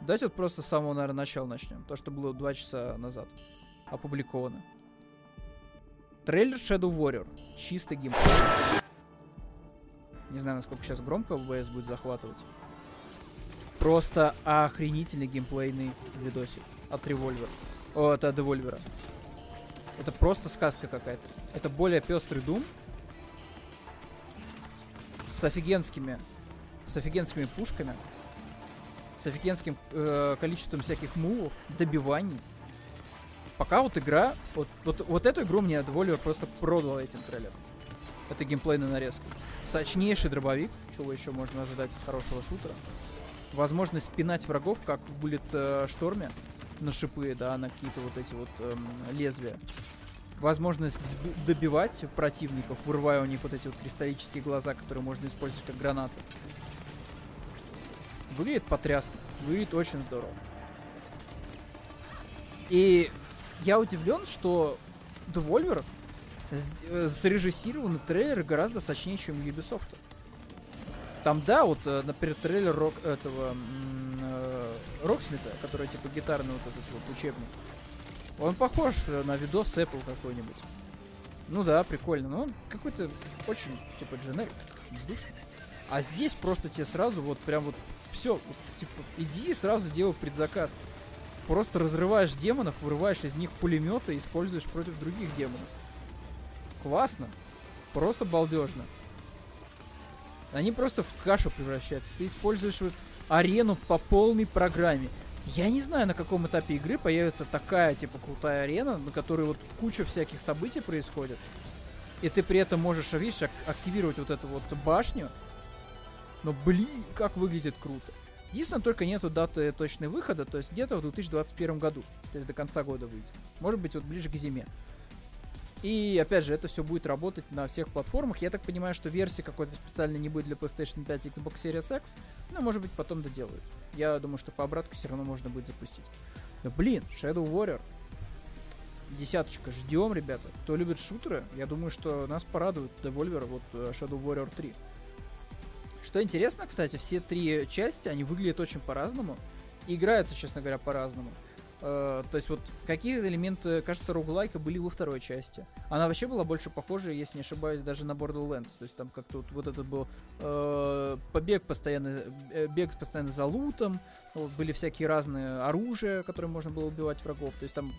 Давайте вот просто с самого, наверное, начала начнем. То, что было два часа назад опубликовано. Трейлер Shadow Warrior. Чистый геймплей. Не знаю, насколько сейчас громко ВБС будет захватывать. Просто охренительный геймплейный видосик от. О, от Devolver'а. Это просто сказка какая-то. Это более пестрый Doom. С офигенскими. С офигенскими пушками. С офигенским э, количеством всяких мувов, добиваний. Пока вот игра. Вот, вот, вот эту игру мне Devolver просто продал этим трейлером. Это геймплейная нарезка. Сочнейший дробовик. Чего еще можно ожидать от хорошего шутера. Возможность пинать врагов, как в Bullet э, Шторме на шипы, да, на какие-то вот эти вот эм, лезвия. Возможность добивать противников, вырывая у них вот эти вот кристаллические глаза, которые можно использовать как гранаты. Выглядит потрясно. Выглядит очень здорово. И я удивлен, что Devolver э, зарежиссированный трейлер гораздо сочнее, чем Ubisoft. Там, да, вот, э, например, трейлер рок этого э, Роксмита, который типа гитарный вот этот вот учебник. Он похож на видос Apple какой-нибудь. Ну да, прикольно, но он какой-то очень, типа, дженерик, бездушный. А здесь просто тебе сразу вот прям вот все, вот, типа, иди и сразу делай предзаказ. Просто разрываешь демонов, вырываешь из них пулеметы и используешь против других демонов. Классно. Просто балдежно. Они просто в кашу превращаются. Ты используешь вот арену по полной программе. Я не знаю, на каком этапе игры появится такая, типа, крутая арена, на которой вот куча всяких событий происходит. И ты при этом можешь, видишь, активировать вот эту вот башню. Но, блин, как выглядит круто. Единственное, только нету даты точной выхода, то есть где-то в 2021 году. То есть до конца года выйдет. Может быть, вот ближе к зиме. И опять же, это все будет работать на всех платформах. Я так понимаю, что версии какой-то специально не будет для PlayStation 5 и Xbox Series X, но может быть потом доделают. Я думаю, что по обратку все равно можно будет запустить. Но блин, Shadow Warrior. Десяточка. Ждем, ребята. Кто любит шутеры, я думаю, что нас порадует Devolver вот э, Shadow Warrior 3. Что интересно, кстати, все три части, они выглядят очень по-разному. Играются, честно говоря, по-разному. Uh, то есть вот какие элементы, кажется, роглайка были во второй части. Она вообще была больше похожа, если не ошибаюсь, даже на Borderlands. То есть там как-то вот, вот этот был uh, побег постоянно, э, бег постоянно за лутом, вот, были всякие разные оружия, которые можно было убивать врагов. То есть там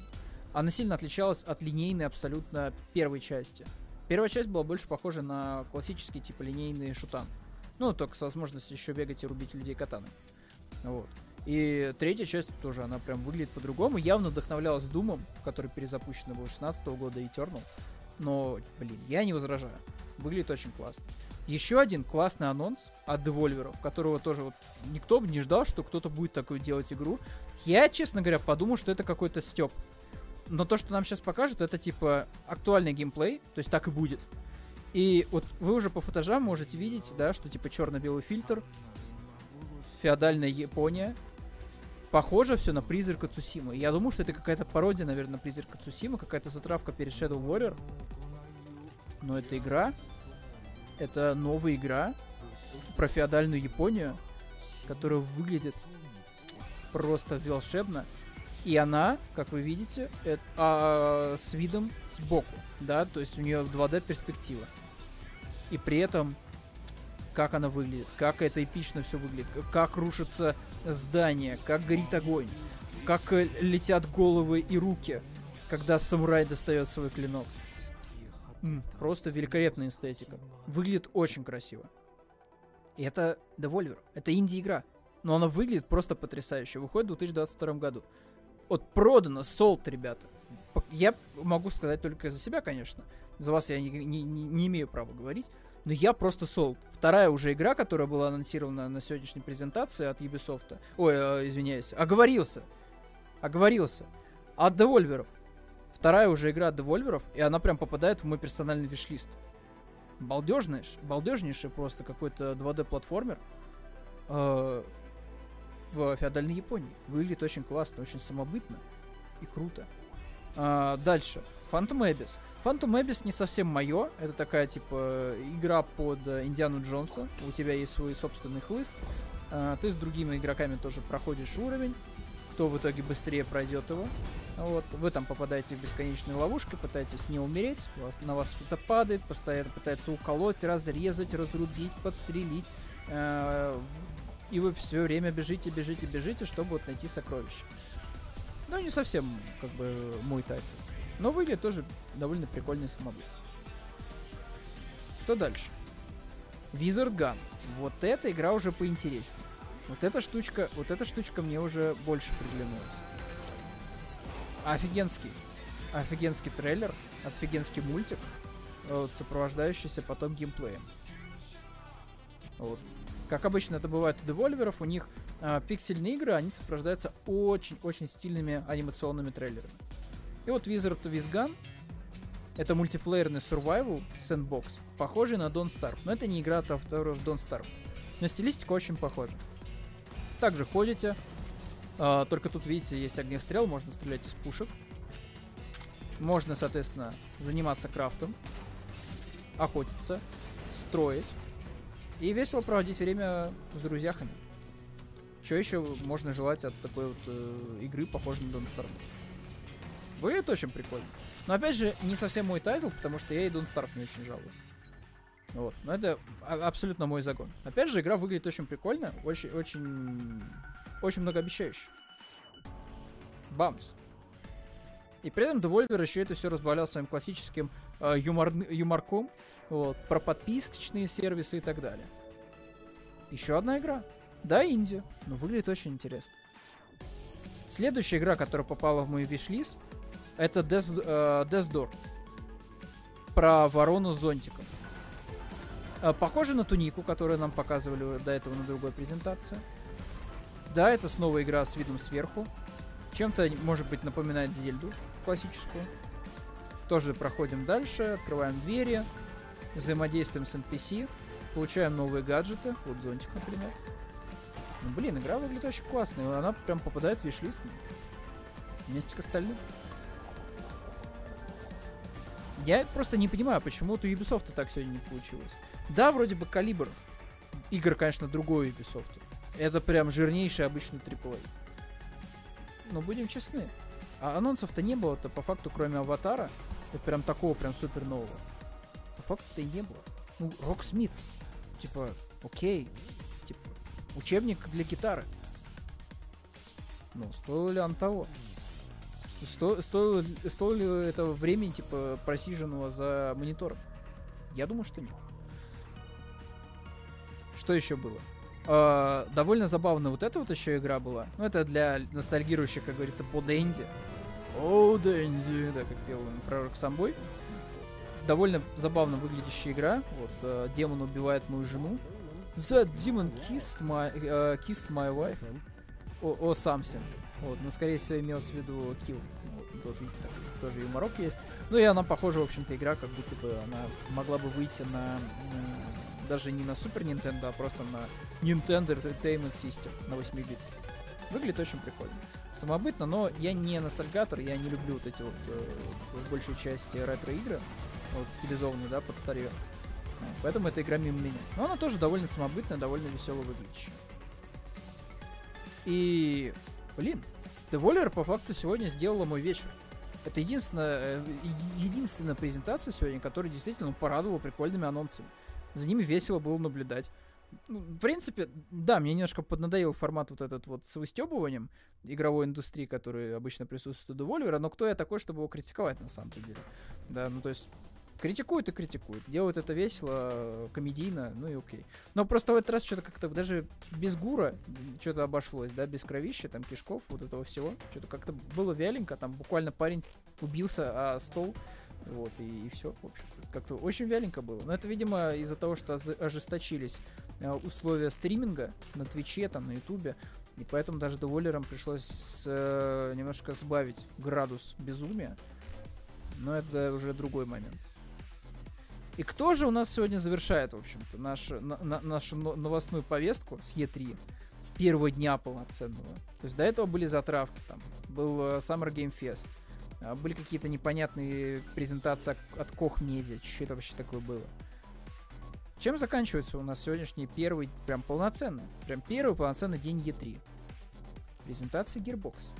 она сильно отличалась от линейной абсолютно первой части. Первая часть была больше похожа на классический типа линейный шутан. Ну, только с возможностью еще бегать и рубить людей катаной. Вот. И третья часть тоже, она прям выглядит по-другому. Явно вдохновлялась Думом, который перезапущен был 16 года, и Eternal. Но, блин, я не возражаю. Выглядит очень классно. Еще один классный анонс от Devolver, которого тоже вот никто бы не ждал, что кто-то будет такую делать игру. Я, честно говоря, подумал, что это какой-то степ. Но то, что нам сейчас покажут, это типа актуальный геймплей, то есть так и будет. И вот вы уже по футажам можете видеть, да, что типа черно-белый фильтр, феодальная Япония, похоже все на призрака Цусимы. Я думаю, что это какая-то пародия, наверное, на призрака Цусимы, какая-то затравка перед Shadow Warrior. Но это игра. Это новая игра про феодальную Японию, которая выглядит просто волшебно. И она, как вы видите, это, а, с видом сбоку, да, то есть у нее 2D перспектива. И при этом, как она выглядит, как это эпично все выглядит, как рушится здание, как горит огонь, как э, летят головы и руки, когда самурай достает свой клинок. Просто великолепная эстетика. Выглядит очень красиво. И это Devolver. Это инди-игра. Но она выглядит просто потрясающе. Выходит в 2022 году. Вот продано, солд, ребята. Я могу сказать только за себя, конечно. За вас я не, не, не имею права говорить. Но я просто солд. Вторая уже игра, которая была анонсирована на сегодняшней презентации от Ubisoft. Ой, э, извиняюсь. Оговорился. Оговорился. От Devolverов. Вторая уже игра от Devolverов, и она прям попадает в мой персональный виш-лист. Балдежный, балдежнейший просто какой-то 2D-платформер э, в феодальной Японии. Выглядит очень классно, очень самобытно и круто. А, дальше. Phantom Abyss. Phantom Abyss не совсем мое. Это такая, типа, игра под э, Индиану Джонса. У тебя есть свой собственный хлыст. А, ты с другими игроками тоже проходишь уровень. Кто в итоге быстрее пройдет его. Вот, вы там попадаете в бесконечные ловушки, пытаетесь не умереть, вас, на вас что-то падает, постоянно пытается уколоть, разрезать, разрубить, подстрелить. Э, и вы все время бежите, бежите, бежите, чтобы вот найти сокровище. Ну, не совсем, как бы, мой тайтл. Но выглядит тоже довольно прикольный самобой. Что дальше? Wizard Gun. Вот эта игра уже поинтереснее. Вот эта штучка, вот эта штучка мне уже больше приглянулась. Офигенский. Офигенский трейлер, офигенский мультик, вот, сопровождающийся потом геймплеем. Вот. Как обычно это бывает у девольверов, у них э, пиксельные игры, они сопровождаются очень-очень стильными анимационными трейлерами. И вот Wizard with Gun это мультиплеерный survival sandbox, похожий на Don't Starve. Но это не игра от авторов Don't Starve. Но стилистика очень похожа. Также ходите, э, только тут, видите, есть огнестрел, можно стрелять из пушек. Можно, соответственно, заниматься крафтом, охотиться, строить и весело проводить время с друзьями. Что еще можно желать от такой вот э, игры, похожей на Don't Starve? Выглядит очень прикольно. Но опять же, не совсем мой тайтл, потому что я и Don't Starve не очень жалую. Вот. Но это а- абсолютно мой загон. Опять же, игра выглядит очень прикольно, очень, очень, очень многообещающе. Бамс. И при этом Devolver еще это все разбавлял своим классическим э, юмор, юморком, вот, про подписочные сервисы и так далее. Еще одна игра. Да, инди, но выглядит очень интересно. Следующая игра, которая попала в мой виш-лист, это Death, э. Про ворону с. Э, похоже на тунику, которую нам показывали до этого на другой презентации. Да, это снова игра с видом сверху. Чем-то, может быть, напоминает Зельду классическую. Тоже проходим дальше, открываем двери, взаимодействуем с NPC, получаем новые гаджеты, вот зонтик, например. Ну, блин, игра выглядит очень классно, и она прям попадает в виш-лист вместе к остальным. Я просто не понимаю, почему у Ubisoft так сегодня не получилось. Да, вроде бы калибр игр, конечно, другой Ubisoft. Это прям жирнейший обычный AAA. Но будем честны. А анонсов-то не было-то по факту, кроме аватара. Вот прям такого прям супер нового. По факту-то и не было. Ну, Роксмит. Типа, окей. Типа, учебник для гитары. Ну, стоило ли он того? Сто, стоило, стоило этого времени, типа, просиженного за монитором? Я думаю, что нет. Что еще было? Э, довольно забавно вот эта вот еще игра была. Ну, это для ностальгирующих, как говорится, по Дэнди. О, Дэнди, да, как пел пророк Самбой. Довольно забавно выглядящая игра. Вот, э, демон убивает мою жену. The demon kissed my, uh, kissed my wife. О, о something. Вот, но скорее всего имелось в виду kill. Вот, видите, так, тоже юморок есть. Ну и она похожа, в общем-то, игра, как будто бы она могла бы выйти на даже не на Super Nintendo, а просто на Nintendo Entertainment System на 8 бит. Выглядит очень прикольно. Самобытно, но я не ностальгатор, я не люблю вот эти вот э, в большей части ретро-игры, вот стилизованные, да, под старье. Поэтому эта игра мимо меня. Но она тоже довольно самобытная, довольно веселая выглядящая. И, блин, Devolver по факту сегодня сделала мой вечер. Это единственная, э, единственная презентация сегодня, которая действительно порадовала прикольными анонсами. За ними весело было наблюдать. Ну, в принципе, да, мне немножко поднадоел формат вот этот вот с выстебыванием игровой индустрии, который обычно присутствует у Devolver, но кто я такой, чтобы его критиковать на самом деле? Да, ну то есть критикует и критикует. Делают это весело, комедийно, ну и окей. Но просто в этот раз что-то как-то даже без гура что-то обошлось, да, без кровища, там, кишков, вот этого всего. Что-то как-то было вяленько, там буквально парень убился, а стол вот, и, и все, в общем Как-то очень вяленько было. Но это, видимо, из-за того, что ожесточились э, условия стриминга на Твиче, там, на Ютубе. И поэтому даже деволерам пришлось с, э, немножко сбавить градус безумия. Но это уже другой момент. И кто же у нас сегодня завершает, в общем-то, наш, на, на, нашу новостную повестку с Е3? С первого дня полноценного. То есть до этого были затравки, там, был э, Summer Game Fest, а, были какие-то непонятные презентации от Koch Media. Что это вообще такое было? Чем заканчивается у нас сегодняшний первый, прям полноценный, прям первый полноценный день E3? Презентация Gearbox.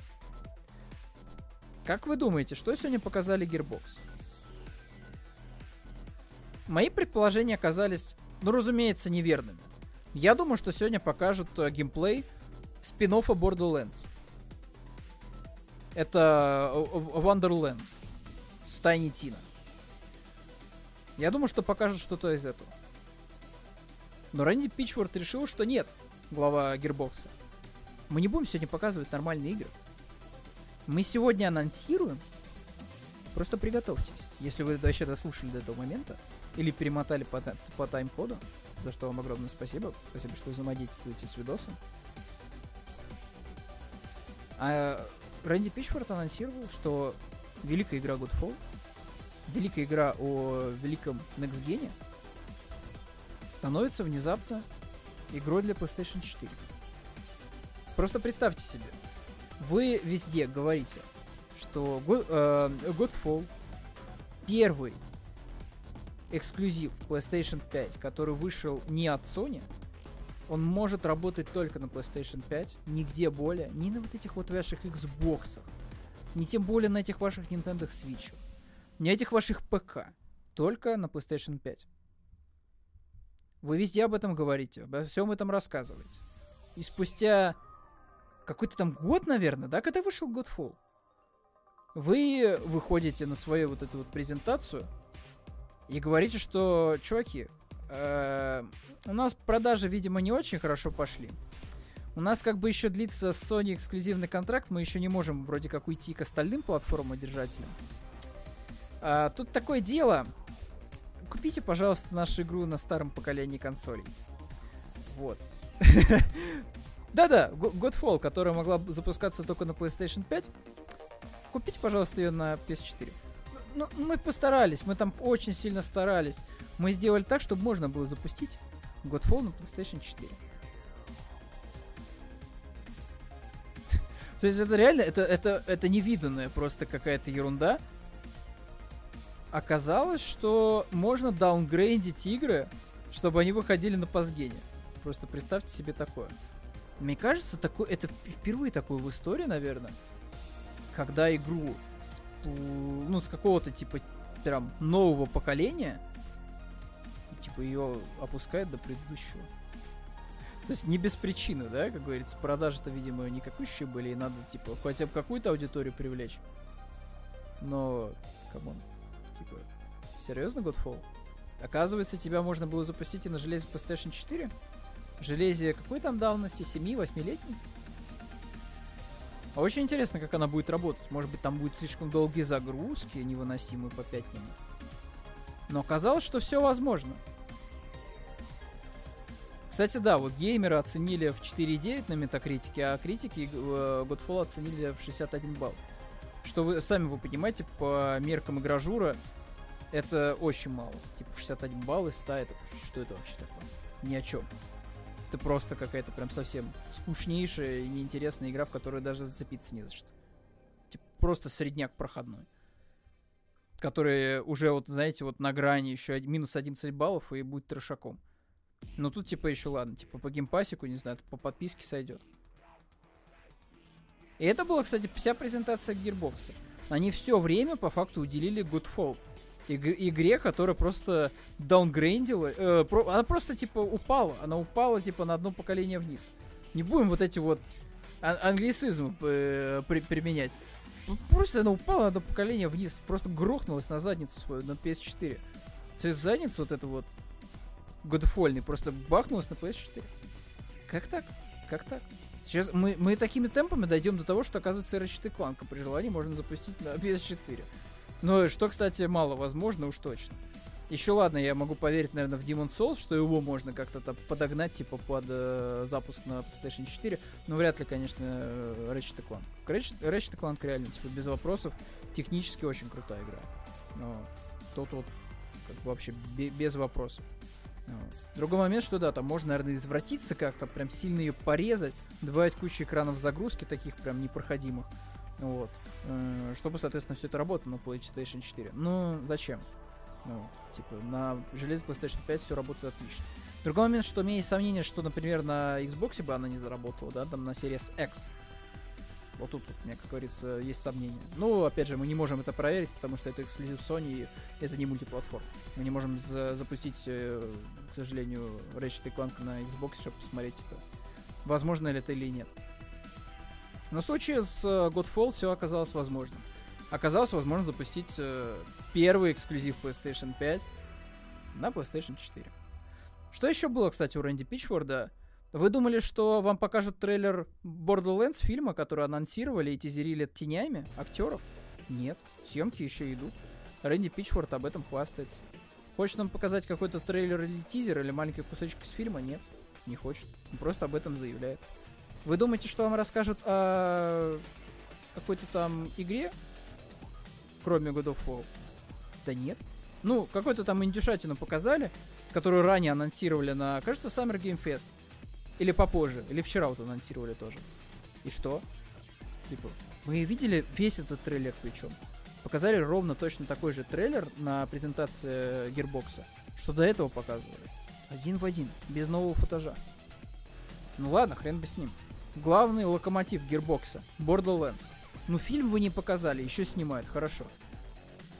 Как вы думаете, что сегодня показали Gearbox? Мои предположения оказались, ну, разумеется, неверными. Я думаю, что сегодня покажут э, геймплей спин Borderlands. Это э, Wonderland с Тайни Тина. Я думаю, что покажет что-то из этого. Но Рэнди Пичфорд решил, что нет, глава Гербокса. Мы не будем сегодня показывать нормальные игры. Мы сегодня анонсируем. Просто приготовьтесь. Если вы вообще дослушали до этого момента, или перемотали по, по тайм-коду, за что вам огромное спасибо. Спасибо, что взаимодействуете с видосом. А Рэнди Пичфорд анонсировал, что великая игра Godfall, великая игра о великом Next Gen становится внезапно игрой для PlayStation 4. Просто представьте себе, вы везде говорите, что э, Godfall первый эксклюзив PlayStation 5, который вышел не от Sony, он может работать только на PlayStation 5, нигде более, ни на вот этих вот ваших Xbox, ни тем более на этих ваших Nintendo Switch, ни этих ваших ПК, только на PlayStation 5. Вы везде об этом говорите, обо всем этом рассказываете. И спустя какой-то там год, наверное, да, когда вышел Godfall, вы выходите на свою вот эту вот презентацию и говорите, что, чуваки, э, у нас продажи, видимо, не очень хорошо пошли. У нас как бы еще длится Sony эксклюзивный контракт, мы еще не можем вроде как уйти к остальным платформам держателям. А, тут такое дело. Купите, пожалуйста, нашу игру на старом поколении консолей. Вот. Да-да, Godfall, которая могла запускаться только на PlayStation 5. Купите, пожалуйста, ее на PS4. Ну, мы постарались, мы там очень сильно старались. Мы сделали так, чтобы можно было запустить Godfall на PlayStation 4. То есть это реально, это, это, это невиданная просто какая-то ерунда. Оказалось, что можно даунгрейдить игры, чтобы они выходили на пасгене. Просто представьте себе такое. Мне кажется, такое, это впервые такое в истории, наверное, когда игру с, ну, с какого-то типа прям нового поколения, типа ее опускают до предыдущего. То есть не без причины, да, как говорится, продажи-то, видимо, никакущие были, и надо, типа, хотя бы какую-то аудиторию привлечь. Но, come on, типа, серьезно, Godfall? Оказывается, тебя можно было запустить и на железе PlayStation 4? железе какой там давности? 7-8-летней? А очень интересно, как она будет работать. Может быть, там будет слишком долгие загрузки, невыносимые по 5 минут. Но оказалось, что все возможно. Кстати, да, вот геймеры оценили в 4.9 на метакритике, а критики э, Godfall оценили в 61 балл. Что вы сами вы понимаете, по меркам игражура это очень мало. Типа 61 балл из 100, это что это вообще такое? Ни о чем это просто какая-то прям совсем скучнейшая и неинтересная игра, в которую даже зацепиться не за что. Типа просто средняк проходной. Который уже вот, знаете, вот на грани еще минус 11 баллов и будет трешаком. Но тут типа еще ладно, типа по геймпасику, не знаю, по подписке сойдет. И это была, кстати, вся презентация Gearbox. Они все время по факту уделили Godfall иг- игре, которая просто даунгрейндила. Э, про, она просто, типа, упала. Она упала, типа, на одно поколение вниз. Не будем вот эти вот ан- англицизмы э, при- применять. Просто она упала на одно поколение вниз. Просто грохнулась на задницу свою, на PS4. То есть задница вот эта вот годфольный просто бахнулась на PS4. Как так? Как так? Сейчас мы, мы такими темпами дойдем до того, что, оказывается, Ratchet Clank при желании можно запустить на PS4. Ну, что, кстати, мало возможно, уж точно. Еще ладно, я могу поверить, наверное, в Demon Souls, что его можно как-то подогнать, типа, под э, запуск на PlayStation 4. Но вряд ли, конечно, э, Ratchet Clank. Ratchet, Ratchet Clank реально, типа, без вопросов, технически очень крутая игра. Но тут вот как бы вообще без вопросов. Вот. Другой момент, что да, там можно, наверное, извратиться как-то, прям сильно ее порезать, добавить кучу экранов загрузки таких прям непроходимых. Вот. Э, чтобы, соответственно, все это работало на PlayStation 4. Ну, зачем? Ну, типа, на железе PlayStation 5 все работает отлично. Другой момент, что у меня есть сомнение, что, например, на Xbox бы она не заработала, да, там на Series X. Вот тут, вот, у меня, как говорится, есть сомнения. Ну, опять же, мы не можем это проверить, потому что это эксклюзив Sony, и это не мультиплатформ. Мы не можем за запустить, э, к сожалению, Ratchet Clank на Xbox, чтобы посмотреть, типа, возможно ли это или нет. Но в случае с э, Godfall все оказалось возможным. Оказалось возможно запустить э, первый эксклюзив PlayStation 5 на PlayStation 4. Что еще было, кстати, у Рэнди Пичфорда? Вы думали, что вам покажут трейлер Borderlands фильма, который анонсировали и тизерили тенями актеров? Нет, съемки еще идут. Рэнди Пичфорд об этом хвастается. Хочет нам показать какой-то трейлер или тизер, или маленький кусочек из фильма? Нет, не хочет. Он просто об этом заявляет. Вы думаете, что вам расскажут о какой-то там игре, кроме God of War? Да нет. Ну, какой-то там индюшатину показали, которую ранее анонсировали на, кажется, Summer Game Fest. Или попозже, или вчера вот анонсировали тоже. И что? Типа, мы видели весь этот трейлер причем. Показали ровно точно такой же трейлер на презентации Гербокса, что до этого показывали. Один в один, без нового футажа. Ну ладно, хрен бы с ним. Главный локомотив гирбокса. Borderlands. Ну, фильм вы не показали, еще снимают, хорошо.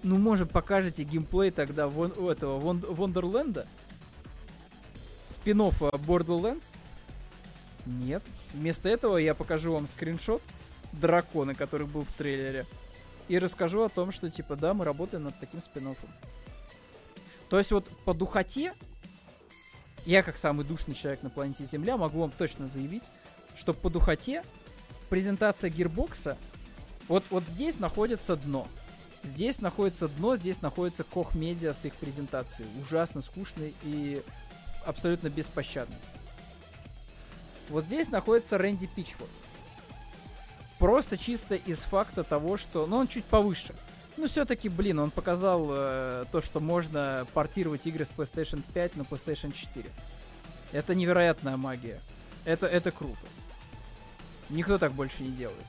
Ну, может, покажете геймплей тогда вон, у этого вон, Вондерленда? спин Borderlands? Нет. Вместо этого я покажу вам скриншот дракона, который был в трейлере. И расскажу о том, что, типа, да, мы работаем над таким спин. То есть вот по духоте, я как самый душный человек на планете Земля могу вам точно заявить, что по духоте презентация гирбокса, вот, вот здесь находится дно. Здесь находится дно, здесь находится Кох Медиа с их презентацией. Ужасно скучный и абсолютно беспощадный. Вот здесь находится Рэнди Пичфорд. Просто чисто из факта того, что... Ну, он чуть повыше. Ну, все-таки, блин, он показал э, то, что можно портировать игры с PlayStation 5 на PlayStation 4. Это невероятная магия. Это, это круто. Никто так больше не делает.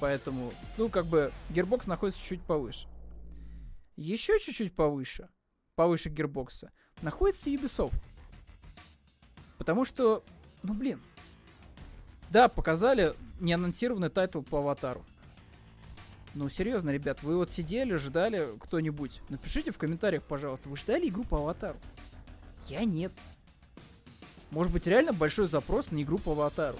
Поэтому, ну, как бы, Gearbox находится чуть повыше. Еще чуть-чуть повыше, повыше Gearbox, находится Ubisoft. Потому что, ну, блин, да, показали неанонсированный тайтл по Аватару. Ну, серьезно, ребят, вы вот сидели, ждали кто-нибудь. Напишите в комментариях, пожалуйста, вы ждали игру по Аватару? Я нет. Может быть, реально большой запрос на игру по Аватару.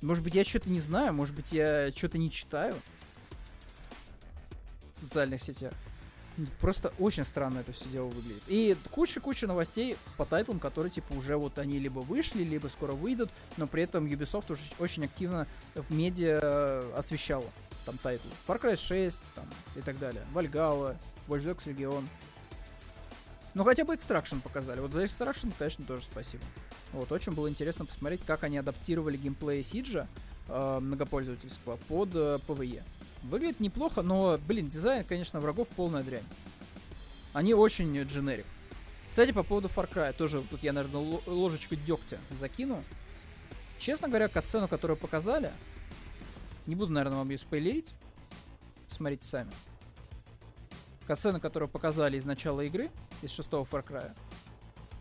Может быть, я что-то не знаю, может быть, я что-то не читаю в социальных сетях. Просто очень странно это все дело выглядит. И куча-куча новостей по тайтлам, которые, типа, уже вот они либо вышли, либо скоро выйдут, но при этом Ubisoft уже очень активно в медиа освещала там тайтлы. Far Cry 6 там, и так далее. Valhalla, Watch Dogs Legion. Ну, хотя бы Extraction показали. Вот за Extraction, конечно, тоже спасибо. Вот, очень было интересно посмотреть, как они адаптировали геймплей Сиджа э, многопользовательского под э, PvE. Выглядит неплохо, но, блин, дизайн, конечно, врагов полная дрянь. Они очень дженерик. Кстати, по поводу Far Cry, тоже тут я, наверное, ложечку дегтя закину. Честно говоря, катсцену, которую показали, не буду, наверное, вам ее спойлерить. Смотрите сами. Катсцена, которую показали из начала игры, из шестого Far Cry,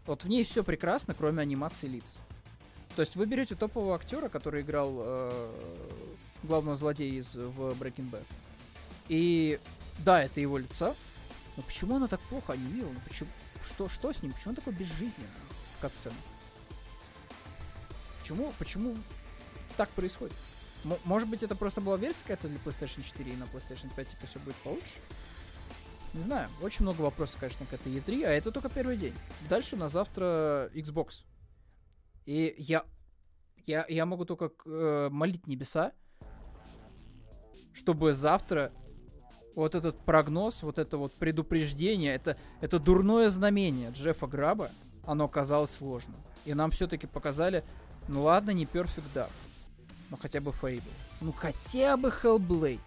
вот в ней все прекрасно, кроме анимации лиц. То есть вы берете топового актера, который играл э, главного злодея из, в Breaking Bad. И да, это его лицо. Но почему она так плохо анимирована? Почему, что, что с ним? Почему он такой безжизненный в катсцене? Почему, почему так происходит? М- может быть, это просто была версия какая-то для PlayStation 4 и на PlayStation 5 типа все будет получше? Не знаю, очень много вопросов, конечно, к этой E3, а это только первый день. Дальше на завтра Xbox. И я, я, я могу только э, молить небеса, чтобы завтра вот этот прогноз, вот это вот предупреждение, это, это дурное знамение Джеффа Граба, оно оказалось сложным. И нам все-таки показали, ну ладно, не Perfect Dark, но хотя бы Fable. Ну хотя бы Hellblade.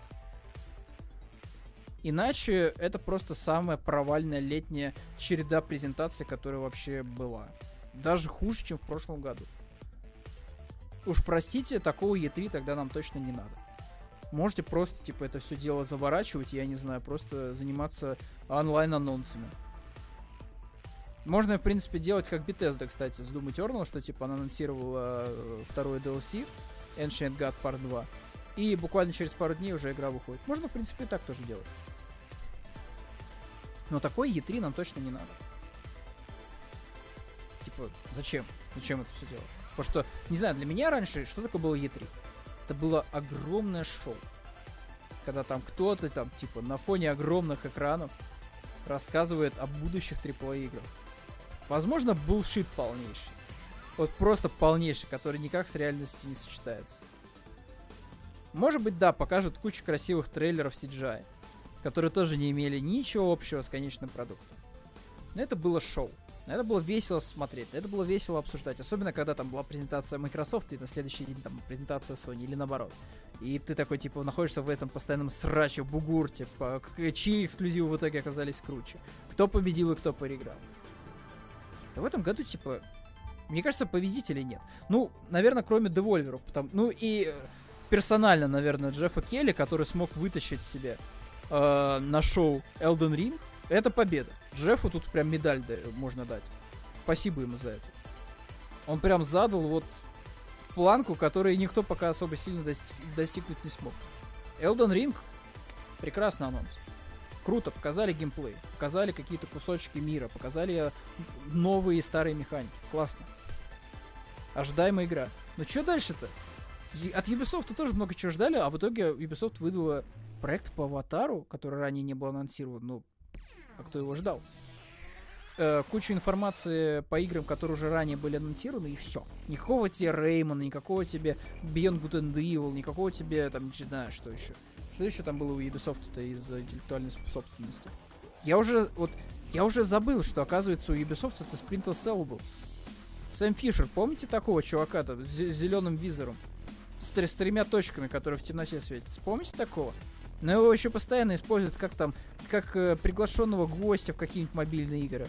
Иначе это просто самая провальная летняя череда презентаций, которая вообще была. Даже хуже, чем в прошлом году. Уж простите, такого E3 тогда нам точно не надо. Можете просто, типа, это все дело заворачивать, я не знаю, просто заниматься онлайн-анонсами. Можно, в принципе, делать как Bethesda, кстати, с Doom Eternal, что, типа, она анонсировала э, второй DLC, Ancient God Part 2, и буквально через пару дней уже игра выходит. Можно, в принципе, и так тоже делать. Но такой E3 нам точно не надо. Типа, зачем? Зачем это все делать? Потому что, не знаю, для меня раньше, что такое было E3? Это было огромное шоу. Когда там кто-то там, типа, на фоне огромных экранов рассказывает о будущих AAA играх. Возможно, булшит полнейший. Вот просто полнейший, который никак с реальностью не сочетается. Может быть, да, покажут кучу красивых трейлеров CGI которые тоже не имели ничего общего с конечным продуктом. Но это было шоу. Это было весело смотреть, это было весело обсуждать. Особенно, когда там была презентация Microsoft, и на следующий день там презентация Sony, или наоборот. И ты такой, типа, находишься в этом постоянном сраче, бугурте, по, чьи эксклюзивы в итоге оказались круче. Кто победил и кто проиграл. А в этом году, типа, мне кажется, победителей нет. Ну, наверное, кроме девольверов. Потому, ну и э, персонально, наверное, Джеффа Келли, который смог вытащить себе э, на шоу Elden Ring, это победа. Джеффу тут прям медаль да, можно дать. Спасибо ему за это. Он прям задал вот планку, которой никто пока особо сильно достиг, достигнуть не смог. Elden Ring прекрасный анонс. круто, показали геймплей, показали какие-то кусочки мира, показали новые и старые механики. Классно. Ожидаемая игра. Но что дальше-то? От Ubisoft тоже много чего ждали, а в итоге Ubisoft выдала проект по Аватару, который ранее не был анонсирован. Ну, а кто его ждал? Э, кучу информации по играм, которые уже ранее были анонсированы, и все. Никакого тебе Реймона, никакого тебе Beyond Good and Evil, никакого тебе, там, не знаю, что еще. Что еще там было у Ubisoft-то из интеллектуальной собственности? Я уже, вот, я уже забыл, что, оказывается, у Ubisoft это Splinter Cell был. Сэм Фишер, помните такого чувака-то с зеленым визором? С, с тремя точками, которые в темноте светятся. Помните такого? Но его еще постоянно используют как там, как э, приглашенного гостя в какие-нибудь мобильные игры.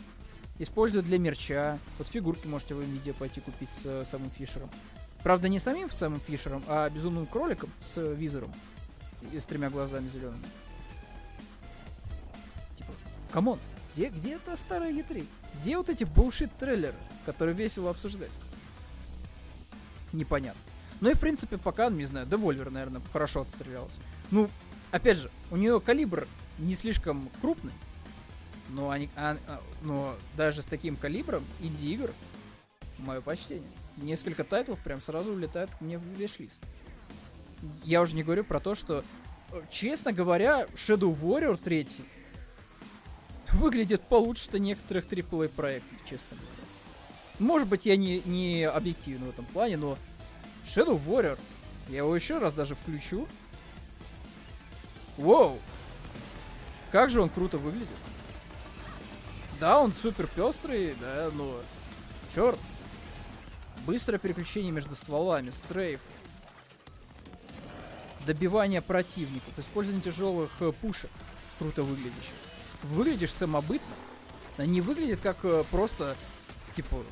Используют для мерча. Вот фигурки можете в видео пойти купить с э, самым Фишером. Правда, не самим самым Фишером, а безумным кроликом с э, визором. И с тремя глазами зелеными. Типа, come on, где, где эта старая E3? Где вот эти bullshit трейлеры, которые весело обсуждать? Непонятно. Ну и в принципе пока, не знаю, Devolver, наверное, хорошо отстрелялся. Ну, опять же, у нее калибр не слишком крупный, но, они, а, а, но даже с таким калибром инди-игр, мое почтение. Несколько тайтлов прям сразу улетают мне в wishlist. Я уже не говорю про то, что, честно говоря, Shadow Warrior 3 выглядит получше-то некоторых AAA проектов, честно говоря. Может быть, я не, не объективен в этом плане, но Shadow Warrior, я его еще раз даже включу, Воу! Как же он круто выглядит. Да, он супер пестрый, да, но... Черт. Быстрое переключение между стволами, стрейф. Добивание противников, использование тяжелых э, пушек. Круто выглядящих. Выглядишь самобытно. Не выглядит как э, просто, типа,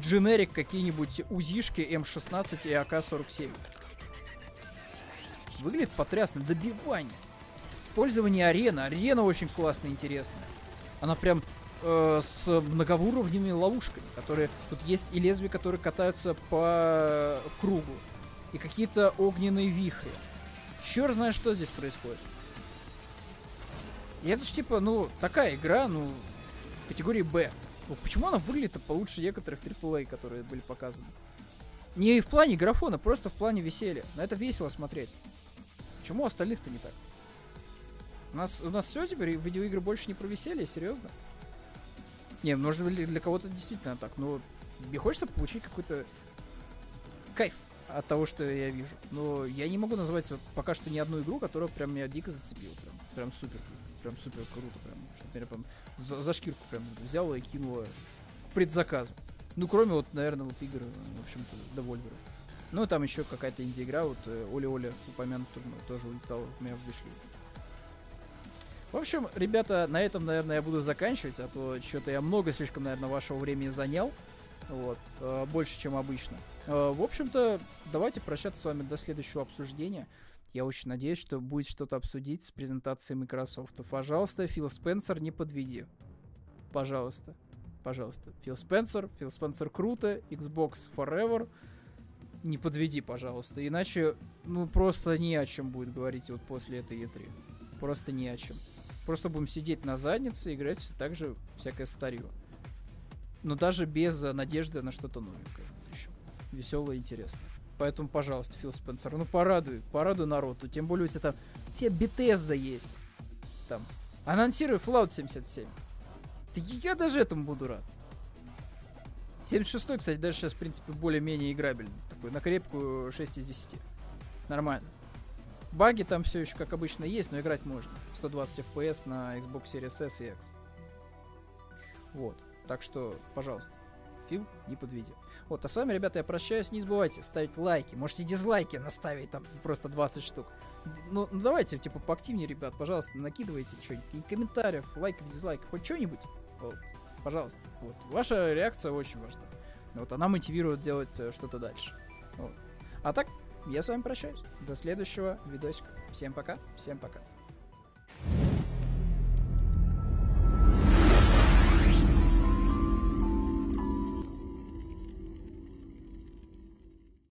дженерик какие-нибудь УЗИшки М16 и АК-47. Выглядит потрясно. Добивание. Использование арены. Арена очень классно интересная. Она прям э, с многоуровневыми ловушками, которые... Тут есть и лезвия, которые катаются по кругу. И какие-то огненные вихри. Черт знает, что здесь происходит. И это ж типа, ну, такая игра, ну, категории Б. Ну, почему она выглядит получше некоторых AAA, которые были показаны? Не в плане графона, просто в плане веселья. На это весело смотреть. Почему остальных-то не так? У нас, у нас все теперь, видеоигры больше не про веселье, серьезно? Не, может быть для кого-то действительно так, но мне хочется получить какой-то кайф от того, что я вижу. Но я не могу назвать вот пока что ни одну игру, которая прям меня дико зацепила. Прям, прям супер, прям супер круто. Прям, что меня прям за, за шкирку прям взяла и кинула к предзаказу. Ну, кроме вот, наверное, вот игр, в общем-то, довольверов. Ну, там еще какая-то инди-игра, вот э, Оля-Оля упомянутая, тоже улетала у меня в вишлист. В общем, ребята, на этом, наверное, я буду заканчивать, а то что-то я много слишком, наверное, вашего времени занял. Вот, э, больше, чем обычно. Э, в общем-то, давайте прощаться с вами до следующего обсуждения. Я очень надеюсь, что будет что-то обсудить с презентацией Microsoft. Пожалуйста, Фил Спенсер, не подведи. Пожалуйста. Пожалуйста. Фил Спенсер, Фил Спенсер круто, Xbox Forever. Не подведи, пожалуйста. Иначе, ну, просто ни о чем будет говорить вот после этой E3. Просто ни о чем. Просто будем сидеть на заднице и играть все так же всякое старье. Но даже без надежды на что-то новенькое. Еще. Веселое и интересное. Поэтому, пожалуйста, Фил Спенсер, ну порадуй, порадуй народу. Тем более у тебя там, у тебя Bethesda есть. Там. Анонсируй Fallout 77. Да я даже этому буду рад. 76 кстати, даже сейчас, в принципе, более-менее играбельный. Такой на крепкую 6 из 10. Нормально. Баги там все еще, как обычно, есть, но играть можно. 120 FPS на Xbox Series S и X. Вот. Так что, пожалуйста, Фил, не подведи. Вот, а с вами, ребята, я прощаюсь. Не забывайте ставить лайки. Можете дизлайки наставить, там просто 20 штук. Ну, ну давайте, типа, поактивнее, ребят, пожалуйста, накидывайте что-нибудь. Комментариев, лайков, дизлайков, хоть что-нибудь. Вот, пожалуйста. Вот. Ваша реакция очень важна. Вот, она мотивирует делать э, что-то дальше. Вот. А так, я с вами прощаюсь. До следующего видосика. Всем пока. Всем пока.